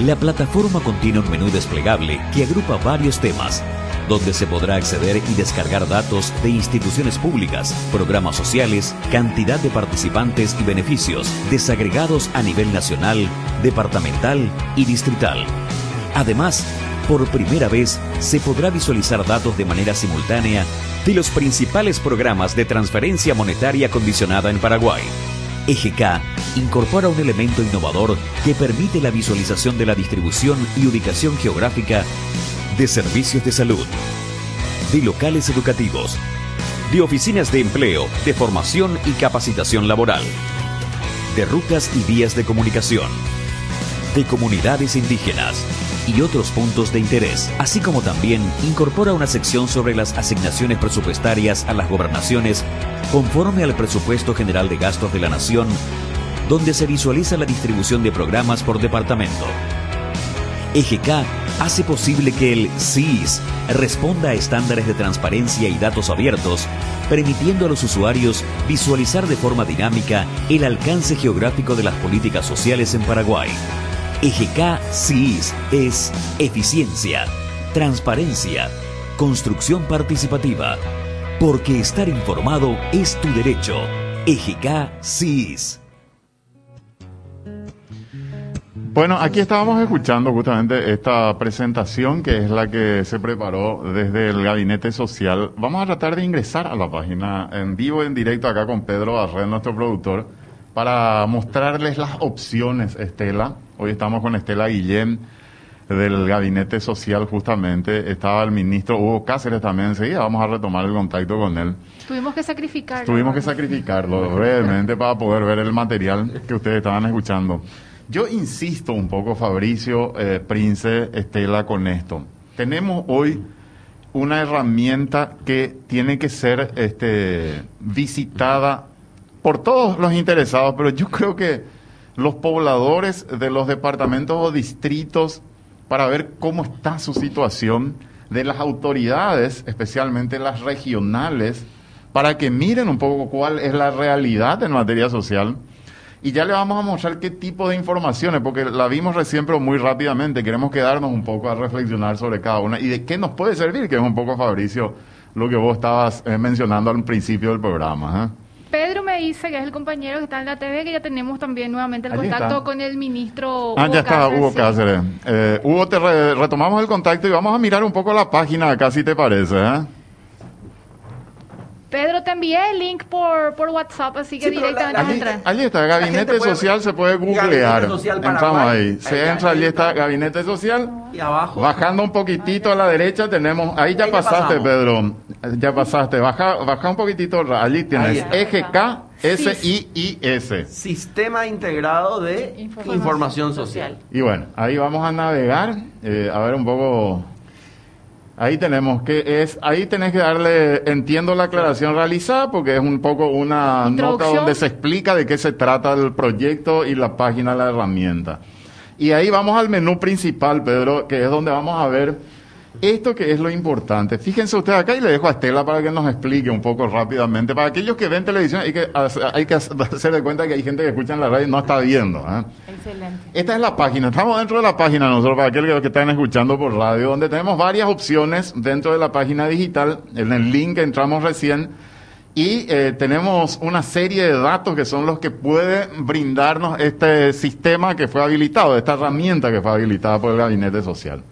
La plataforma contiene un menú desplegable que agrupa varios temas donde se podrá acceder y descargar datos de instituciones públicas, programas sociales, cantidad de participantes y beneficios, desagregados a nivel nacional, departamental y distrital. Además, por primera vez se podrá visualizar datos de manera simultánea de los principales programas de transferencia monetaria condicionada en Paraguay. EGK incorpora un elemento innovador que permite la visualización de la distribución y ubicación geográfica de servicios de salud, de locales educativos, de oficinas de empleo, de formación y capacitación laboral, de rutas y vías de comunicación, de comunidades indígenas y otros puntos de interés, así como también incorpora una sección sobre las asignaciones presupuestarias a las gobernaciones conforme al presupuesto general de gastos de la nación, donde se visualiza la distribución de programas por departamento. EGK hace posible que el CIS responda a estándares de transparencia y datos abiertos, permitiendo a los usuarios visualizar de forma dinámica el alcance geográfico de las políticas sociales en Paraguay. EGK CIS es eficiencia, transparencia, construcción participativa, porque estar informado es tu derecho. EGK CIS. Bueno, aquí estábamos escuchando justamente esta presentación que es la que se preparó desde el Gabinete Social. Vamos a tratar de ingresar a la página en vivo, en directo acá con Pedro Barret, nuestro productor, para mostrarles las opciones, Estela. Hoy estamos con Estela Guillén del Gabinete Social justamente. Estaba el ministro Hugo Cáceres también enseguida. Vamos a retomar el contacto con él. Tuvimos que sacrificarlo. Tuvimos que sacrificarlo brevemente para poder ver el material que ustedes estaban escuchando. Yo insisto un poco, Fabricio, eh, Prince, Estela, con esto. Tenemos hoy una herramienta que tiene que ser este, visitada por todos los interesados, pero yo creo que los pobladores de los departamentos o distritos, para ver cómo está su situación, de las autoridades, especialmente las regionales, para que miren un poco cuál es la realidad en materia social y ya le vamos a mostrar qué tipo de informaciones, porque la vimos recién, pero muy rápidamente. Queremos quedarnos un poco a reflexionar sobre cada una y de qué nos puede servir, que es un poco, Fabricio, lo que vos estabas eh, mencionando al principio del programa. ¿eh? Pedro me dice, que es el compañero que está en la TV, que ya tenemos también nuevamente el Allí contacto está. con el ministro Ah, Hugo ya está, Hugo sí. Cáceres. Eh, Hugo, te re- retomamos el contacto y vamos a mirar un poco la página acá, si te parece. ¿eh? Pedro, te envié el link por, por WhatsApp, así que Sí, la- directamente la vas a Allí, entrar. allí está, Gabinete puede- Social, se puede Gabinete googlear. Entramos ahí. Se Ahí, entra, allí está está. Gabinete Social. Y abajo. Bajando un poquitito a la derecha tenemos, ahí ya Ahí pasaste. Pedro, ya pasaste, baja, baja un poquitito, allí tienes. EGK S-I-I-S. Sistema integrado de Información información, social. social. Y bueno, ahí vamos a navegar, eh, a ver un poco, ahí tenemos que es, ahí tenés que darle, entiendo la aclaración realizada, porque es un poco una nota donde se explica de qué se trata el proyecto y la página la herramienta. Y ahí vamos al menú principal, Pedro, que es donde vamos a ver esto que es lo importante. Fíjense ustedes acá y le dejo a Estela para que nos explique un poco rápidamente. Para aquellos que ven televisión, hay que, hacer- hay que hacer (laughs) de cuenta que hay gente que escucha en la radio y no está viendo. ¿eh? Excelente. Esta es la página, estamos dentro de la página nosotros, para aquellos que están escuchando por radio, donde tenemos varias opciones dentro de la página digital, en el link que entramos recién, y eh, tenemos una serie de datos que son los que puede brindarnos este sistema que fue habilitado, esta herramienta que fue habilitada por el Gabinete Social.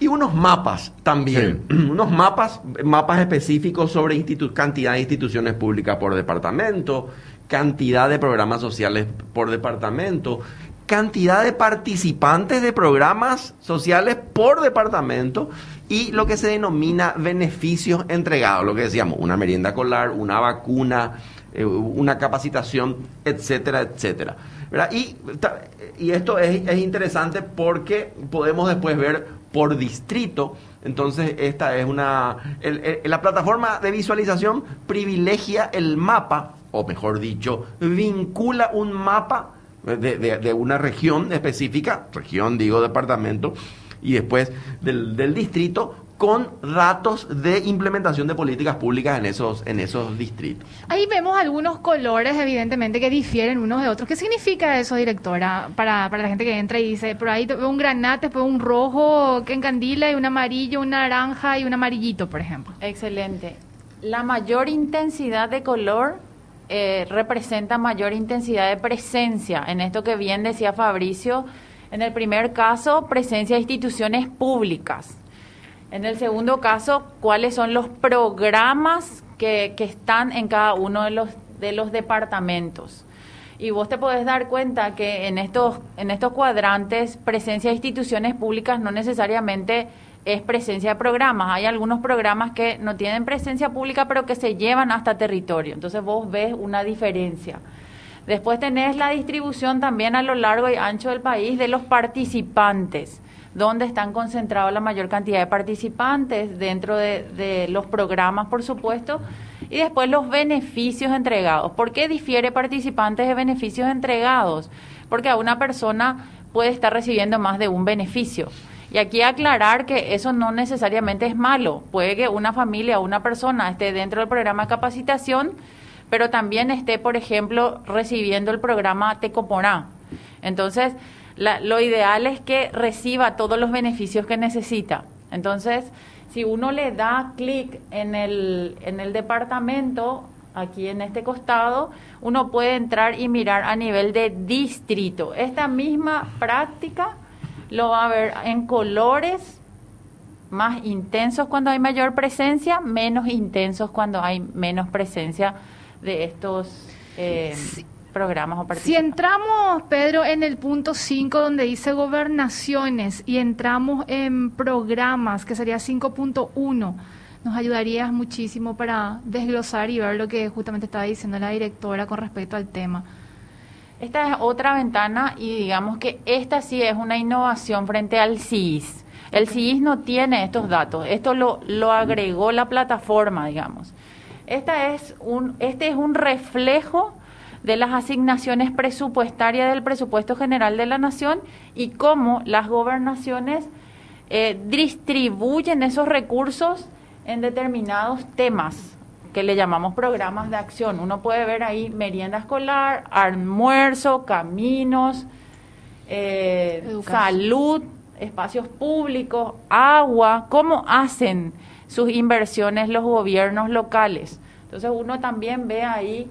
Y unos mapas también, (clears throat) unos mapas, mapas específicos sobre institu- cantidad de instituciones públicas por departamento, cantidad de programas sociales por departamento, cantidad de participantes de programas sociales por departamento y lo que se denomina beneficios entregados, lo que decíamos, una merienda escolar, una vacuna, eh, una capacitación, etcétera, etcétera. ¿Verdad? Y, y esto es, es interesante porque podemos después ver por distrito. Entonces, esta es una. el- la plataforma de visualización privilegia el mapa, o mejor dicho, vincula un mapa de, de- de una región específica, región, digo, departamento, y después del, del distrito con datos de implementación de políticas públicas en esos, en esos distritos. Ahí vemos algunos colores, evidentemente, que difieren unos de otros. ¿Qué significa eso, directora? Para, para la gente que entra y dice, pero ahí veo un granate, después un rojo que encandila y un amarillo, un naranja y un amarillito, por ejemplo. Excelente. La mayor intensidad de color eh, representa mayor intensidad de presencia. En esto que bien decía Fabricio, en el primer caso, presencia de instituciones públicas. En el segundo caso, cuáles son los programas que, que están en cada uno de los, de los departamentos. Y vos te podés dar cuenta que en estos, en estos cuadrantes, presencia de instituciones públicas no necesariamente es presencia de programas. Hay algunos programas que no tienen presencia pública, pero que se llevan hasta territorio. Entonces vos ves una diferencia. Después tenés la distribución también a lo largo y ancho del país de los participantes, donde están concentrados la mayor cantidad de participantes dentro de, los programas, por supuesto, y después los beneficios entregados. ¿Por qué difiere participantes de beneficios entregados? Porque a una persona puede estar recibiendo más de un beneficio. Y aquí aclarar que eso no necesariamente es malo. Puede que una familia o una persona esté dentro del programa de capacitación, pero también esté, por ejemplo, recibiendo el programa Tecoporá. Entonces, la- lo ideal es que reciba todos los beneficios que necesita. Entonces, si uno le da clic en el, en el departamento, aquí en este costado, uno puede entrar y mirar a nivel de distrito. Esta misma práctica lo va a ver en colores más intensos cuando hay mayor presencia, menos intensos cuando hay menos presencia de estos eh, programas o Si entramos, Pedro, en el punto 5 donde dice gobernaciones y entramos en programas, que sería 5.1, nos ayudarías muchísimo para desglosar y ver lo que justamente estaba diciendo la directora con respecto al tema. Esta es otra ventana y digamos que esta sí es una innovación frente al CIS. El CIS no tiene estos datos, esto lo, lo agregó la plataforma, digamos. Esta es un, este es un reflejo de las asignaciones presupuestarias del presupuesto general de la nación y cómo las gobernaciones eh, distribuyen esos recursos en determinados temas que le llamamos programas de acción. Uno puede ver ahí merienda escolar, almuerzo, caminos, eh, salud, espacios públicos, agua, cómo hacen sus inversiones los gobiernos locales. Entonces uno también ve ahí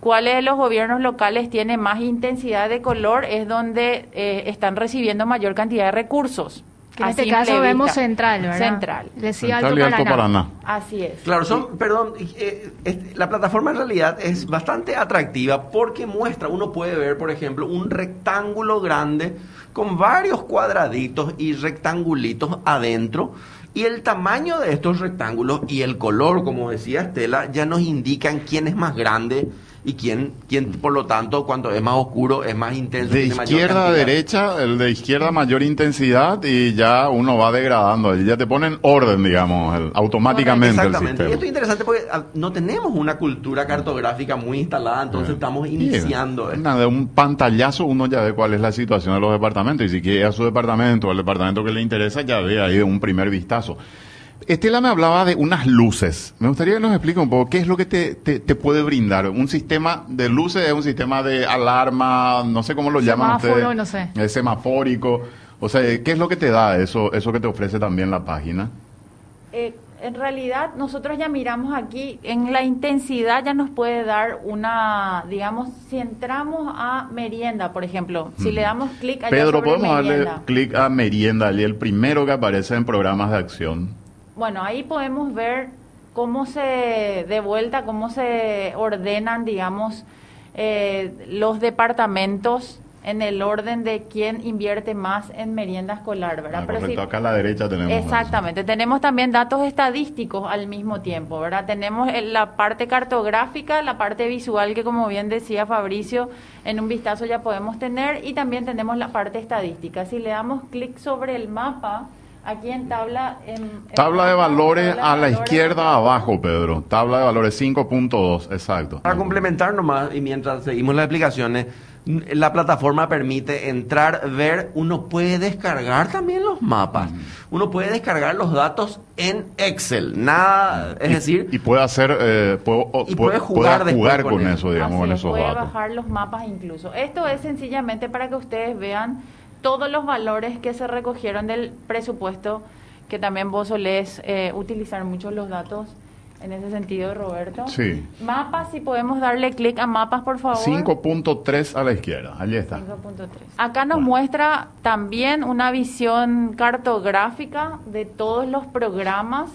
cuáles de los gobiernos locales tienen más intensidad de color es donde eh, están recibiendo mayor cantidad de recursos. Que en este caso vemos central, ¿verdad? Central. Decía Central Alto y Alto Paraná. Paraná. Así es. Claro, son, perdón, eh, este, la plataforma en realidad es bastante atractiva porque muestra, uno puede ver, por ejemplo, un rectángulo grande con varios cuadraditos y rectangulitos adentro. Y el tamaño de estos rectángulos y el color, como decía Estela, ya nos indican quién es más grande y quién, quién por lo tanto, cuando es más oscuro, es más intenso. De izquierda a derecha, el de izquierda mayor intensidad y ya uno va degradando. Ya te ponen orden, digamos, el- automáticamente el Exactamente. Y esto es sistema. interesante porque ah, no tenemos una cultura cartográfica muy instalada, entonces estamos iniciando. Nada, de un pantallazo uno ya ve cuál es la situación de los departamentos y si quiere a su departamento o al departamento que le interesa, ya ve ahí un primer vistazo. Estela me hablaba de unas luces. Me gustaría que nos explique un poco qué es lo que te, te, te puede brindar. Un sistema de luces es un sistema de alarma, no sé cómo lo llaman Semáforo, ustedes. no sé. Es semafórico. O sea, ¿qué es lo que te da eso, eso que te ofrece también la página? Eh, en realidad, nosotros ya miramos aquí, en la intensidad ya nos puede dar una, digamos, si entramos a merienda, por ejemplo, si le damos clic allá Pedro, sobre ¿podemos darle clic a merienda? El primero que aparece en programas de acción. Bueno, ahí podemos ver cómo se, de vuelta, cómo se ordenan, digamos, eh, los departamentos en el orden de quién invierte más en merienda escolar, ¿verdad? Ah, Pero correcto, si- acá a la derecha tenemos. eso. Exactamente, tenemos también datos estadísticos al mismo tiempo, ¿verdad? Tenemos la parte cartográfica, la parte visual que como bien decía Fabricio, en un vistazo ya podemos tener y también tenemos la parte estadística. Si le damos clic sobre el mapa, aquí en tabla... En, en Tabla de valores tabla de a la valores izquierda abajo, Pedro. Tabla de valores 5.2, exacto. Para complementar nomás, y mientras seguimos las explicaciones, la plataforma permite entrar, ver, uno puede descargar también los mapas, uno puede descargar los datos en Excel, nada, es Y- decir, y puede hacer, eh, puede, Y puede- puede jugar puede con con eso, digamos, Así con es, esos puede datos. bajar los mapas incluso. Esto es sencillamente para que ustedes vean todos los valores que se recogieron del presupuesto, que también vos solés eh, utilizar mucho los datos en ese sentido, Roberto. Sí. Mapas, si podemos darle clic a mapas, por favor. 5.3 a la izquierda, allí está. 5.3. Acá nos Bueno. muestra también una visión cartográfica de todos los programas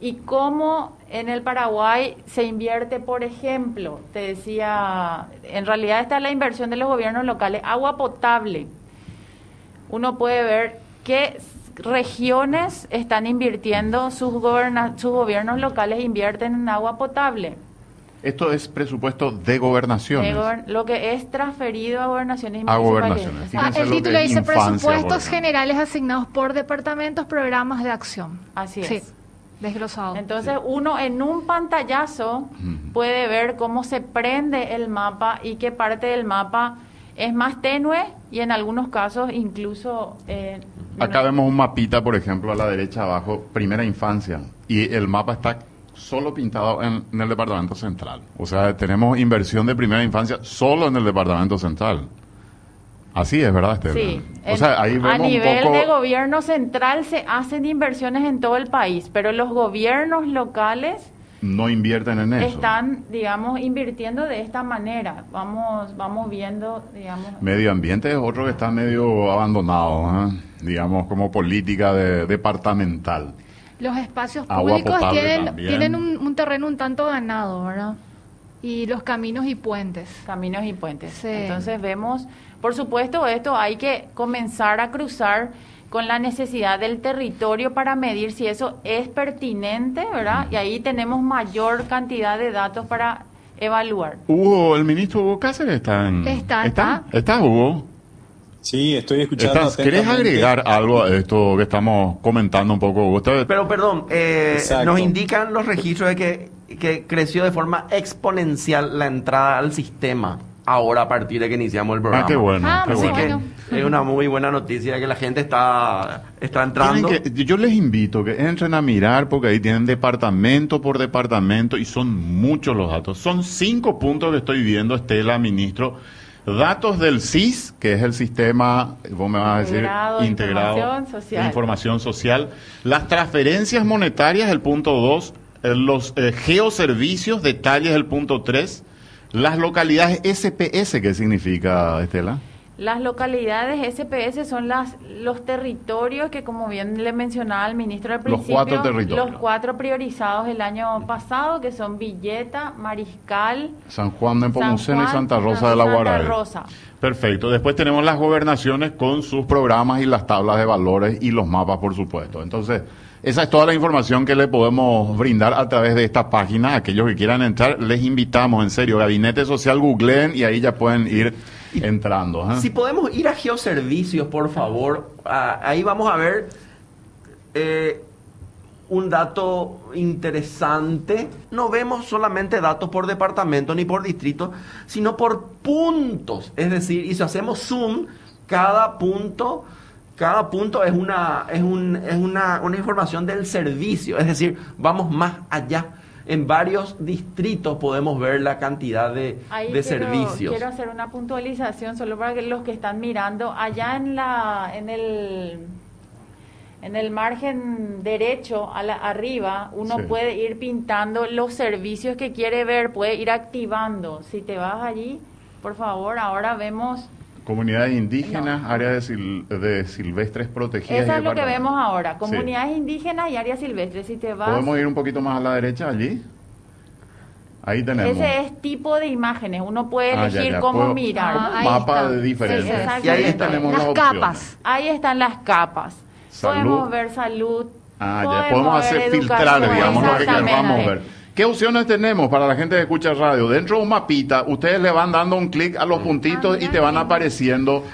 y cómo en el Paraguay se invierte, por ejemplo, te decía, en realidad está la inversión de los gobiernos locales, agua potable. Uno puede ver qué regiones están invirtiendo, sus, goberna- sus gobiernos locales invierten en agua potable. Esto es presupuesto de gobernaciones. De lo que es transferido a gobernaciones A gobernaciones. Ah, el lo título dice presupuestos generales asignados por departamentos, programas de acción. Así Sí, es. desglosado. Entonces uno en un pantallazo puede ver cómo se prende el mapa y qué parte del mapa es más tenue y en algunos casos incluso... eh, Acá vemos un mapita, por ejemplo, a la derecha abajo, primera infancia, y el mapa está solo pintado en, en el departamento central. O sea, tenemos inversión de primera infancia solo en el departamento central. Así es, ¿verdad, Estela? Sí, O sea, ahí vemos a nivel un poco... de gobierno central se hacen inversiones en todo el país, pero los gobiernos locales No invierten en eso. están, digamos, invirtiendo de esta manera. Vamos, vamos viendo, digamos. Medio ambiente es otro que está medio abandonado, ¿eh? digamos, como política de- departamental. Los espacios públicos tienen, tienen un, un terreno un tanto ganado, ¿verdad? Y los caminos y puentes. Caminos y puentes. Sí. Entonces vemos, por supuesto, esto hay que comenzar a cruzar con la necesidad del territorio para medir si eso es pertinente, ¿verdad? Y ahí tenemos mayor cantidad de datos para evaluar. Hugo, el ministro Hugo Cáceres está en... Está, ¿Está? está. ¿Está, Hugo? Sí, estoy escuchando. Estás- ¿Querés agregar algo a esto que estamos comentando un poco? Usted, Pero perdón, eh, nos indican los registros de que, que creció de forma exponencial la entrada al sistema ahora a partir de que iniciamos el programa. ah, qué bueno. Ah, qué. Es una muy buena noticia que la gente está, está entrando. Que- yo les invito que entren a mirar porque ahí tienen departamento por departamento y son muchos los datos. Son cinco puntos que estoy viendo, Estela, ministro. Datos del CIS, que es el sistema, vos me vas a decir, Integrado de integrado Información Social. información social. Las transferencias monetarias, el punto dos. Eh, Los eh, geoservicios, detalles, el punto tres. Las localidades SPS, ¿qué significa, Estela? Las localidades SPS son las los territorios que, como bien le mencionaba el ministro al principio, los cuatro territorios. Los cuatro priorizados el año pasado, que son Villeta, Mariscal, San Juan de Pomuceno y Santa Rosa de la Guardia. Rosa. Perfecto. Después tenemos las gobernaciones con sus programas y las tablas de valores y los mapas, por supuesto. Entonces, esa es toda la información que le podemos brindar a través de esta página. Aquellos que quieran entrar, les invitamos, en serio, Gabinete Social, googleen y ahí ya pueden ir entrando. ¿eh? Si podemos ir a geoservicios, por favor, ahí vamos a ver eh, un dato interesante. No vemos solamente datos por departamento ni por distrito, sino por puntos. Es decir, y si hacemos zoom, cada punto cada punto es una, es, un, es una, una, información del servicio, es decir, vamos más allá en varios distritos podemos ver la cantidad de, de servicios. Quiero hacer una puntualización solo para que los que están mirando allá en la en el en el margen derecho a la, arriba uno puede ir pintando los servicios que quiere ver, puede ir activando. Si te vas allí, por favor, ahora vemos Comunidades indígenas, áreas de, silvestres protegidas. Eso es lo que vemos ahora, comunidades indígenas y áreas silvestres. Si te vas... ¿Podemos ir un poquito más a la derecha allí? Ahí tenemos. Ese es tipo de imágenes, uno puede ah, elegir cómo mirar. Ah, mapa de diferencia. y ahí tenemos las, capas. Ahí están las capas. Podemos ver salud. Ah, ya podemos hacer filtrar, digamos, lo que queramos ver. ¿Qué opciones tenemos para la gente que escucha radio? Dentro de un mapita, ustedes le van dando un clic a los puntitos y te van apareciendo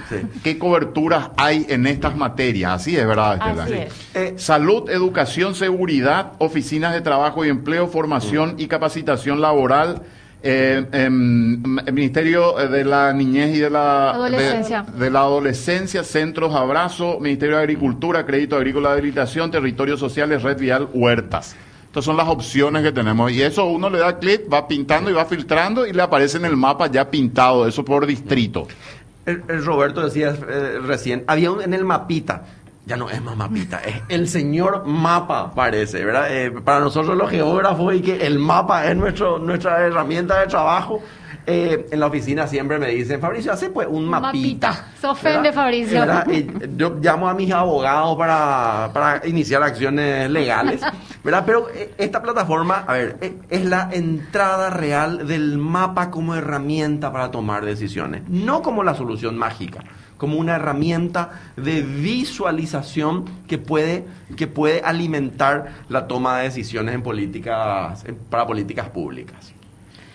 qué coberturas hay en estas materias. Así es, ¿verdad, Estela? Así es. Eh, salud, educación, seguridad, oficinas de trabajo y empleo, formación y capacitación laboral. Eh, em, Ministerio de la Niñez y de la Adolescencia. De, la Adolescencia, Centros Abrazo, Ministerio de Agricultura, Crédito Agrícola de Habilitación, Territorios Sociales, Red Vial, Huertas. Estas son las opciones que tenemos. Y eso uno le da clic, va pintando y va filtrando y le aparece en el mapa ya pintado, eso por distrito. El, Roberto decía eh, recién, había un, en el mapita, ya no es más mapita, es el señor mapa, parece, ¿verdad? Eh, para nosotros los geógrafos y que el mapa es nuestro, nuestra herramienta de trabajo. Eh, en la oficina siempre me dicen, Fabricio, hace pues un mapita. Se ofende Fabricio. (laughs) yo llamo a mis abogados para, para, iniciar acciones legales, ¿verdad? Pero eh, esta plataforma, a ver, eh, es la entrada real del mapa como herramienta para tomar decisiones, no como la solución mágica como una herramienta de visualización que puede, que puede alimentar la toma de decisiones en políticas, para políticas públicas.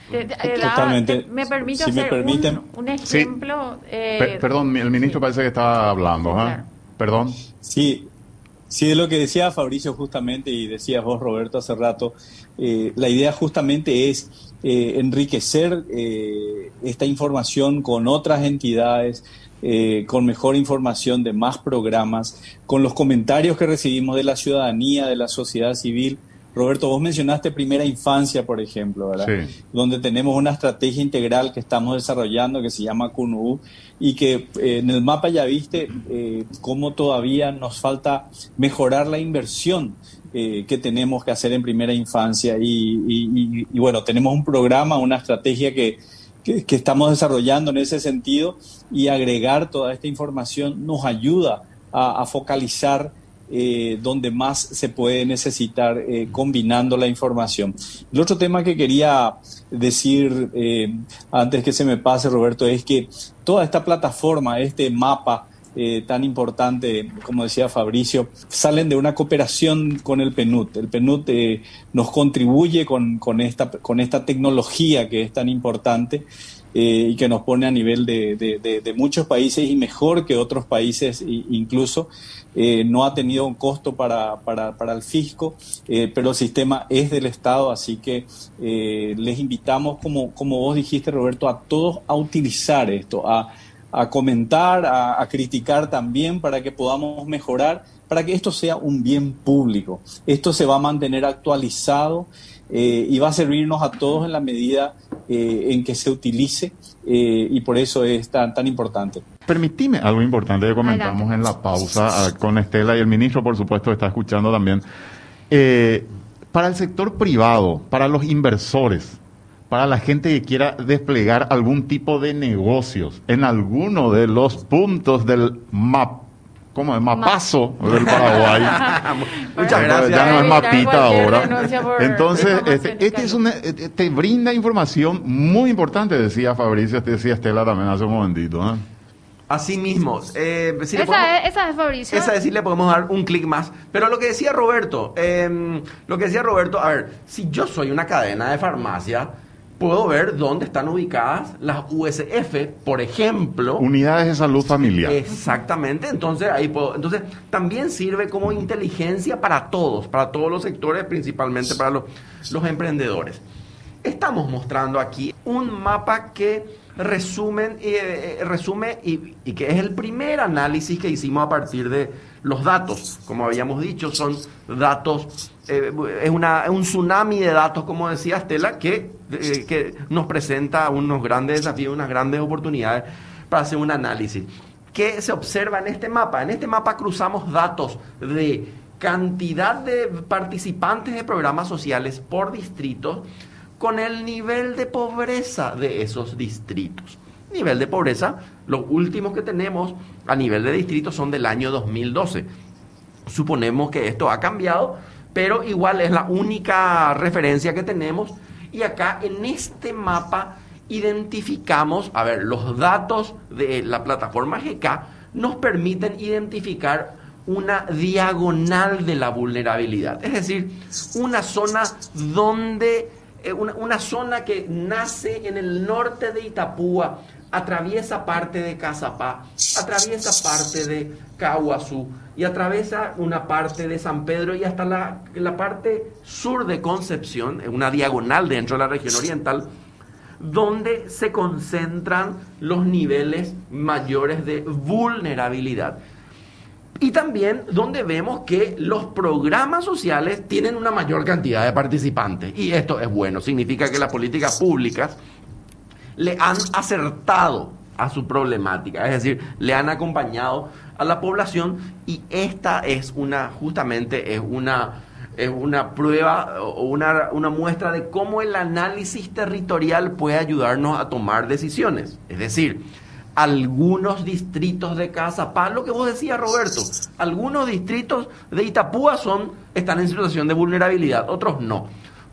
Totalmente. me permito si hacer me un, ejemplo. Eh, perdón, el ministro parece que estaba hablando. ¿ah? Perdón. Sí, Sí, de lo que decía Fabricio justamente y decías vos, Roberto, hace rato, eh, la idea justamente es eh, enriquecer esta información con otras entidades, con mejor información de más programas, con los comentarios que recibimos de la ciudadanía, de la sociedad civil Roberto, vos mencionaste primera infancia, por ejemplo, ¿verdad? Sí. Donde tenemos una estrategia integral que estamos desarrollando que se llama CUNU y que eh, en el mapa ya viste eh, cómo todavía nos falta mejorar la inversión eh, que tenemos que hacer en primera infancia. Y, bueno, tenemos un programa, una estrategia que, que estamos desarrollando en ese sentido y agregar toda esta información nos ayuda a, a focalizar eh, donde más se puede necesitar eh, combinando la información. El otro tema que quería decir eh, antes que se me pase, Roberto, es que toda esta plataforma, este mapa, tan importante, como decía Fabricio, salen de una cooperación con el PNUD. El PNUD nos contribuye con, con, esta, con esta tecnología que es tan importante y que nos pone a nivel de, de, muchos países y mejor que otros países incluso. Eh, no ha tenido un costo para, para, para el fisco, eh, pero el sistema es del Estado, así que eh, les invitamos, como, como vos dijiste, Roberto, a todos a utilizar esto, a, a comentar, a, criticar también para que podamos mejorar, para que esto sea un bien público. Esto se va a mantener actualizado y va a servirnos a todos en la medida en que se utilice y por eso es tan, tan importante. Permitime algo importante que comentamos en la pausa ah, con Estela y el ministro, por supuesto, está escuchando también. Eh, para el sector privado, para los inversores, para la gente que quiera desplegar algún tipo de negocios en alguno de los puntos del map ¿cómo es? Mapazo del Paraguay. (laughs) Muchas gracias. Ya no es mapita ahora. Entonces, este, este es una, eh, te brinda información muy importante, decía Fabricio, te decía Estela también hace un momentito. ¿eh? Así mismo. eh, si le Esa podemos- es, esa es Fabricio. Esa es decir, le podemos dar un clic más. Pero lo que decía Roberto, eh, lo que decía Roberto, a ver, si yo soy una cadena de farmacia, puedo ver dónde están ubicadas las USF, por ejemplo. Unidades de salud familiar. Exactamente, entonces ahí puedo, entonces también sirve como inteligencia para todos, para todos los sectores, principalmente para los, los emprendedores. Estamos mostrando aquí un mapa que resumen, eh, eh, resume y, y que es el primer análisis que hicimos a partir de los datos. Como habíamos dicho, son datos, eh, es una, un tsunami de datos, como decía Estela, que, eh, que nos presenta unos grandes desafíos, unas grandes oportunidades para hacer un análisis. ¿Qué se observa en este mapa? En este mapa cruzamos datos de cantidad de participantes de programas sociales por distritos con el nivel de pobreza de esos distritos. Nivel de pobreza, los últimos que tenemos a nivel de distrito son del año 2012. Suponemos que esto ha cambiado, pero igual es la única referencia que tenemos. Y acá en este mapa identificamos, a ver, los datos de la plataforma GK nos permiten identificar una diagonal de la vulnerabilidad. Es decir, una zona donde, eh, una, una zona que nace en el norte de Itapúa, atraviesa parte de Cazapá, atraviesa parte de Caguazú y atraviesa una parte de San Pedro y hasta la, la parte sur de Concepción, una diagonal dentro de la región oriental, donde se concentran los niveles mayores de vulnerabilidad. Y también donde vemos que los programas sociales tienen una mayor cantidad de participantes. Y esto es bueno, significa que las políticas públicas le han acertado a su problemática, es decir, le han acompañado a la población y esta es una, justamente es una, es una prueba o una, una muestra de cómo el análisis territorial puede ayudarnos a tomar decisiones. Es decir, algunos distritos de Cazapá, lo que vos decías Roberto, algunos distritos de Itapúa son, están en situación de vulnerabilidad, otros no.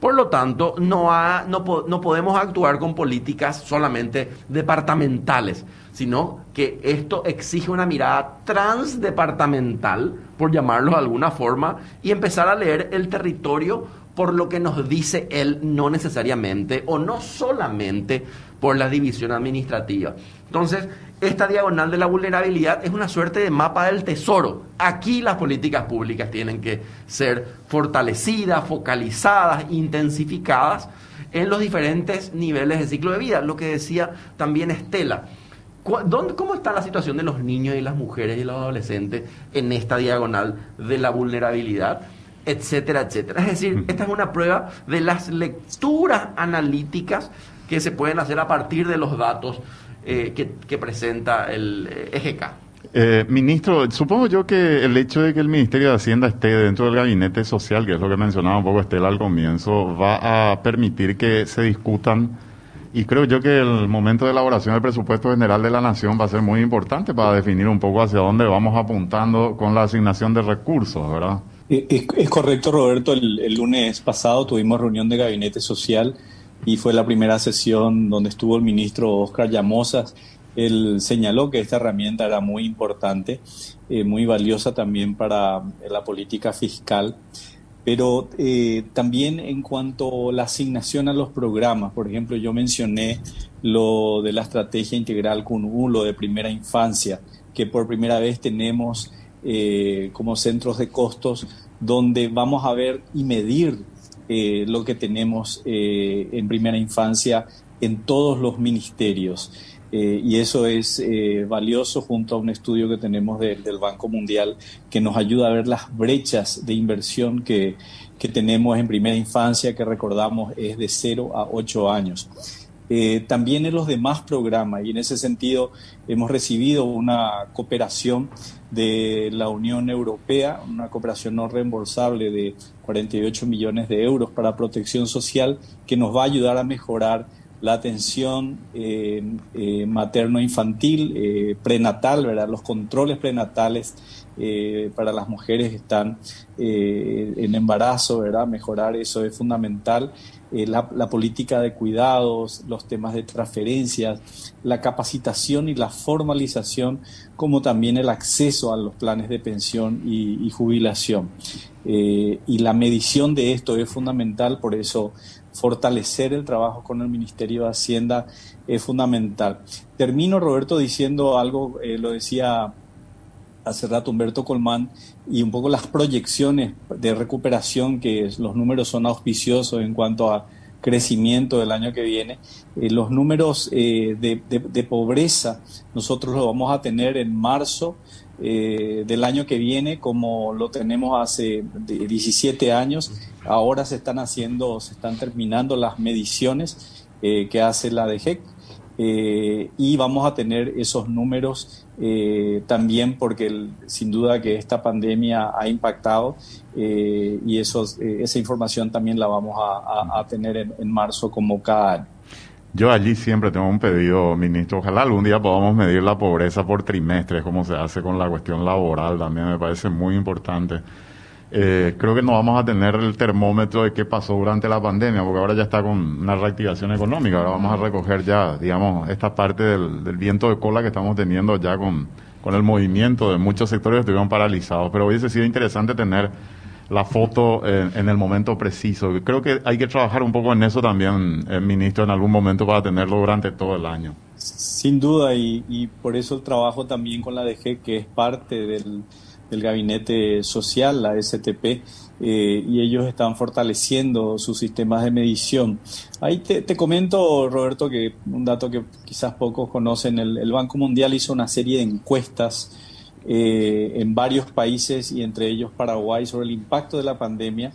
Por lo tanto, no, ha- no, no podemos actuar con políticas solamente departamentales, sino que esto exige una mirada transdepartamental, por llamarlo de alguna forma, y empezar a leer el territorio por lo que nos dice él, no necesariamente o no solamente por la división administrativa. Entonces, esta diagonal de la vulnerabilidad es una suerte de mapa del tesoro. Aquí las políticas públicas tienen que ser fortalecidas, focalizadas, intensificadas en los diferentes niveles de ciclo de vida. Lo que decía también Estela. ¿Cu- dónde- ¿Cómo está la situación de los niños y las mujeres y los adolescentes en esta diagonal de la vulnerabilidad? etcétera, etcétera. Es decir, esta es una prueba de las lecturas analíticas que se pueden hacer a partir de los datos eh, que, que presenta el eh, EGK. Eh, ministro, supongo yo que el hecho de que el Ministerio de Hacienda esté dentro del gabinete social, que es lo que mencionaba un poco Estela al comienzo, va a permitir que se discutan y creo yo que el momento de elaboración del presupuesto general de la Nación va a ser muy importante para definir un poco hacia dónde vamos apuntando con la asignación de recursos, ¿verdad? Es, es correcto, Roberto. El, el lunes pasado tuvimos reunión de gabinete social y fue la primera sesión donde estuvo el ministro Oscar Llamosas. Él señaló que esta herramienta era muy importante, eh, muy valiosa también para la política fiscal, pero eh, también en cuanto a la asignación a los programas. Por ejemplo, yo mencioné lo de la estrategia integral CUNU, lo de primera infancia, que por primera vez tenemos eh, como centros de costos donde vamos a ver y medir eh, lo que tenemos eh, en primera infancia en todos los ministerios. Eh, y eso es eh, valioso junto a un estudio que tenemos de- del Banco Mundial que nos ayuda a ver las brechas de inversión que, que tenemos en primera infancia, que recordamos es de 0 a 8 años. Eh, también en los demás programas. Y en ese sentido hemos recibido una cooperación de la Unión Europea, una cooperación no reembolsable de 48 millones de euros para protección social que nos va a ayudar a mejorar la atención eh, eh, materno-infantil, prenatal, ¿verdad? los controles prenatales para las mujeres que están en embarazo, ¿verdad? mejorar eso es fundamental. Eh, la, política de cuidados, los temas de transferencias, la capacitación y la formalización, como también el acceso a los planes de pensión y, jubilación. Eh, y la medición de esto es fundamental, por eso fortalecer el trabajo con el Ministerio de Hacienda es fundamental. Termino, Roberto, diciendo algo, eh, lo decía hace rato Humberto Colmán, y un poco las proyecciones de recuperación, que los números son auspiciosos en cuanto a crecimiento del año que viene. Eh, los números eh, de, pobreza nosotros los vamos a tener en marzo eh, del año que viene como lo tenemos hace 17 años. Ahora se están haciendo, se están terminando las mediciones que hace la DGEC y vamos a tener esos números eh, también porque sin duda que esta pandemia ha impactado eh, y eso, eh, esa información también la vamos a, tener en, marzo como cada año. Yo allí siempre tengo un pedido, ministro, ojalá algún día podamos medir la pobreza por trimestres, como se hace con la cuestión laboral, también me parece muy importante. Eh, creo que no vamos a tener el termómetro de qué pasó durante la pandemia, porque ahora ya está con una reactivación económica. Ahora vamos a recoger ya, digamos, esta parte del, viento de cola que estamos teniendo ya con, con el movimiento de muchos sectores que estuvieron paralizados. Pero hubiese sido interesante tener la foto en, el momento preciso. Creo que hay que trabajar un poco en eso también, eh, ministro, en algún momento para tenerlo durante todo el año. Sin duda, y por eso el trabajo también con la DG, que es parte del del gabinete social, la STP, eh, y ellos están fortaleciendo sus sistemas de medición. Ahí te, comento, Roberto, que un dato que quizás pocos conocen, el, Banco Mundial hizo una serie de encuestas eh, en varios países y entre ellos Paraguay sobre el impacto de la pandemia.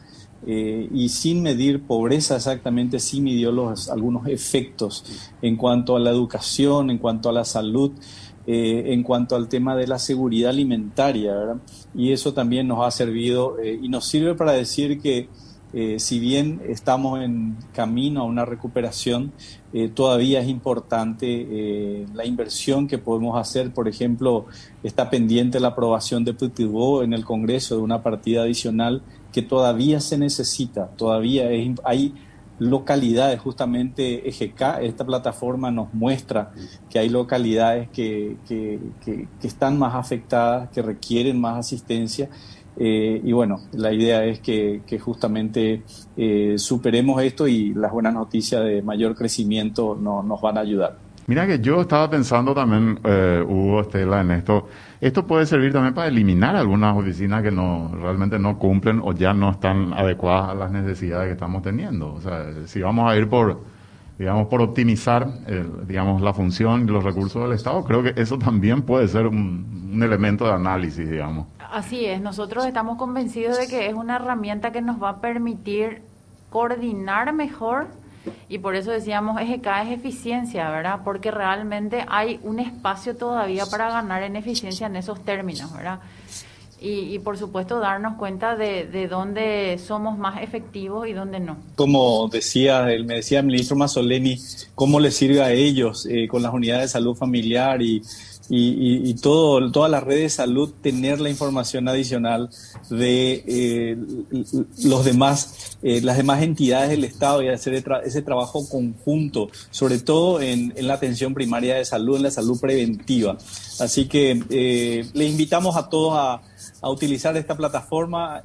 Eh, y sin medir pobreza exactamente, sí midió los, algunos efectos en cuanto a la educación, en cuanto a la salud, eh, en cuanto al tema de la seguridad alimentaria. Y eso también nos ha servido eh, y nos sirve para decir que eh, si bien estamos en camino a una recuperación, todavía es importante la inversión que podemos hacer. Por ejemplo, está pendiente la aprobación de PTVO en el Congreso de una partida adicional que todavía se necesita, todavía hay localidades, justamente EGK, esta plataforma nos muestra que hay localidades que, que, están más afectadas, que requieren más asistencia. Eh, y bueno, la idea es que, justamente eh, superemos esto y las buenas noticias de mayor crecimiento nos van a ayudar. Mira que yo estaba pensando también, eh, Hugo, Estela, en esto. Esto puede servir también para eliminar algunas oficinas que no realmente no cumplen o ya no están adecuadas a las necesidades que estamos teniendo. O sea, si vamos a ir por, digamos, por optimizar, digamos, la función y los recursos del Estado, creo que eso también puede ser un, un elemento de análisis, digamos. Así es. Nosotros estamos convencidos de que es una herramienta que nos va a permitir coordinar mejor y por eso decíamos, EGK es eficiencia, ¿verdad? Porque realmente hay un espacio todavía para ganar en eficiencia en esos términos, ¿verdad? Y, por supuesto darnos cuenta de, de, dónde somos más efectivos y dónde no. Como decía, me decía el ministro Mazzoleni, cómo le sirve a ellos eh, con las unidades de salud familiar y y, todo, toda la red de salud tener la información adicional de eh, los demás, eh, las demás entidades del Estado y hacer ese trabajo conjunto, sobre todo en, la atención primaria de salud, en la salud preventiva. Así que eh, le invitamos a todos a, utilizar esta plataforma,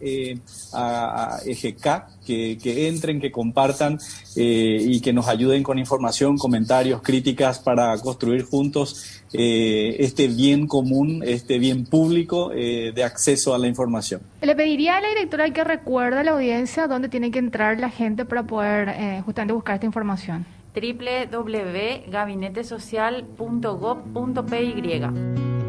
a, EGK, que, que, entren, que compartan y que nos ayuden con información, comentarios, críticas para construir juntos eh, este bien común, este bien público eh, de acceso a la información. Le pediría a la directora que recuerde a la audiencia dónde tiene que entrar la gente para poder eh, justamente buscar esta información www.gabinetesocial.gov.py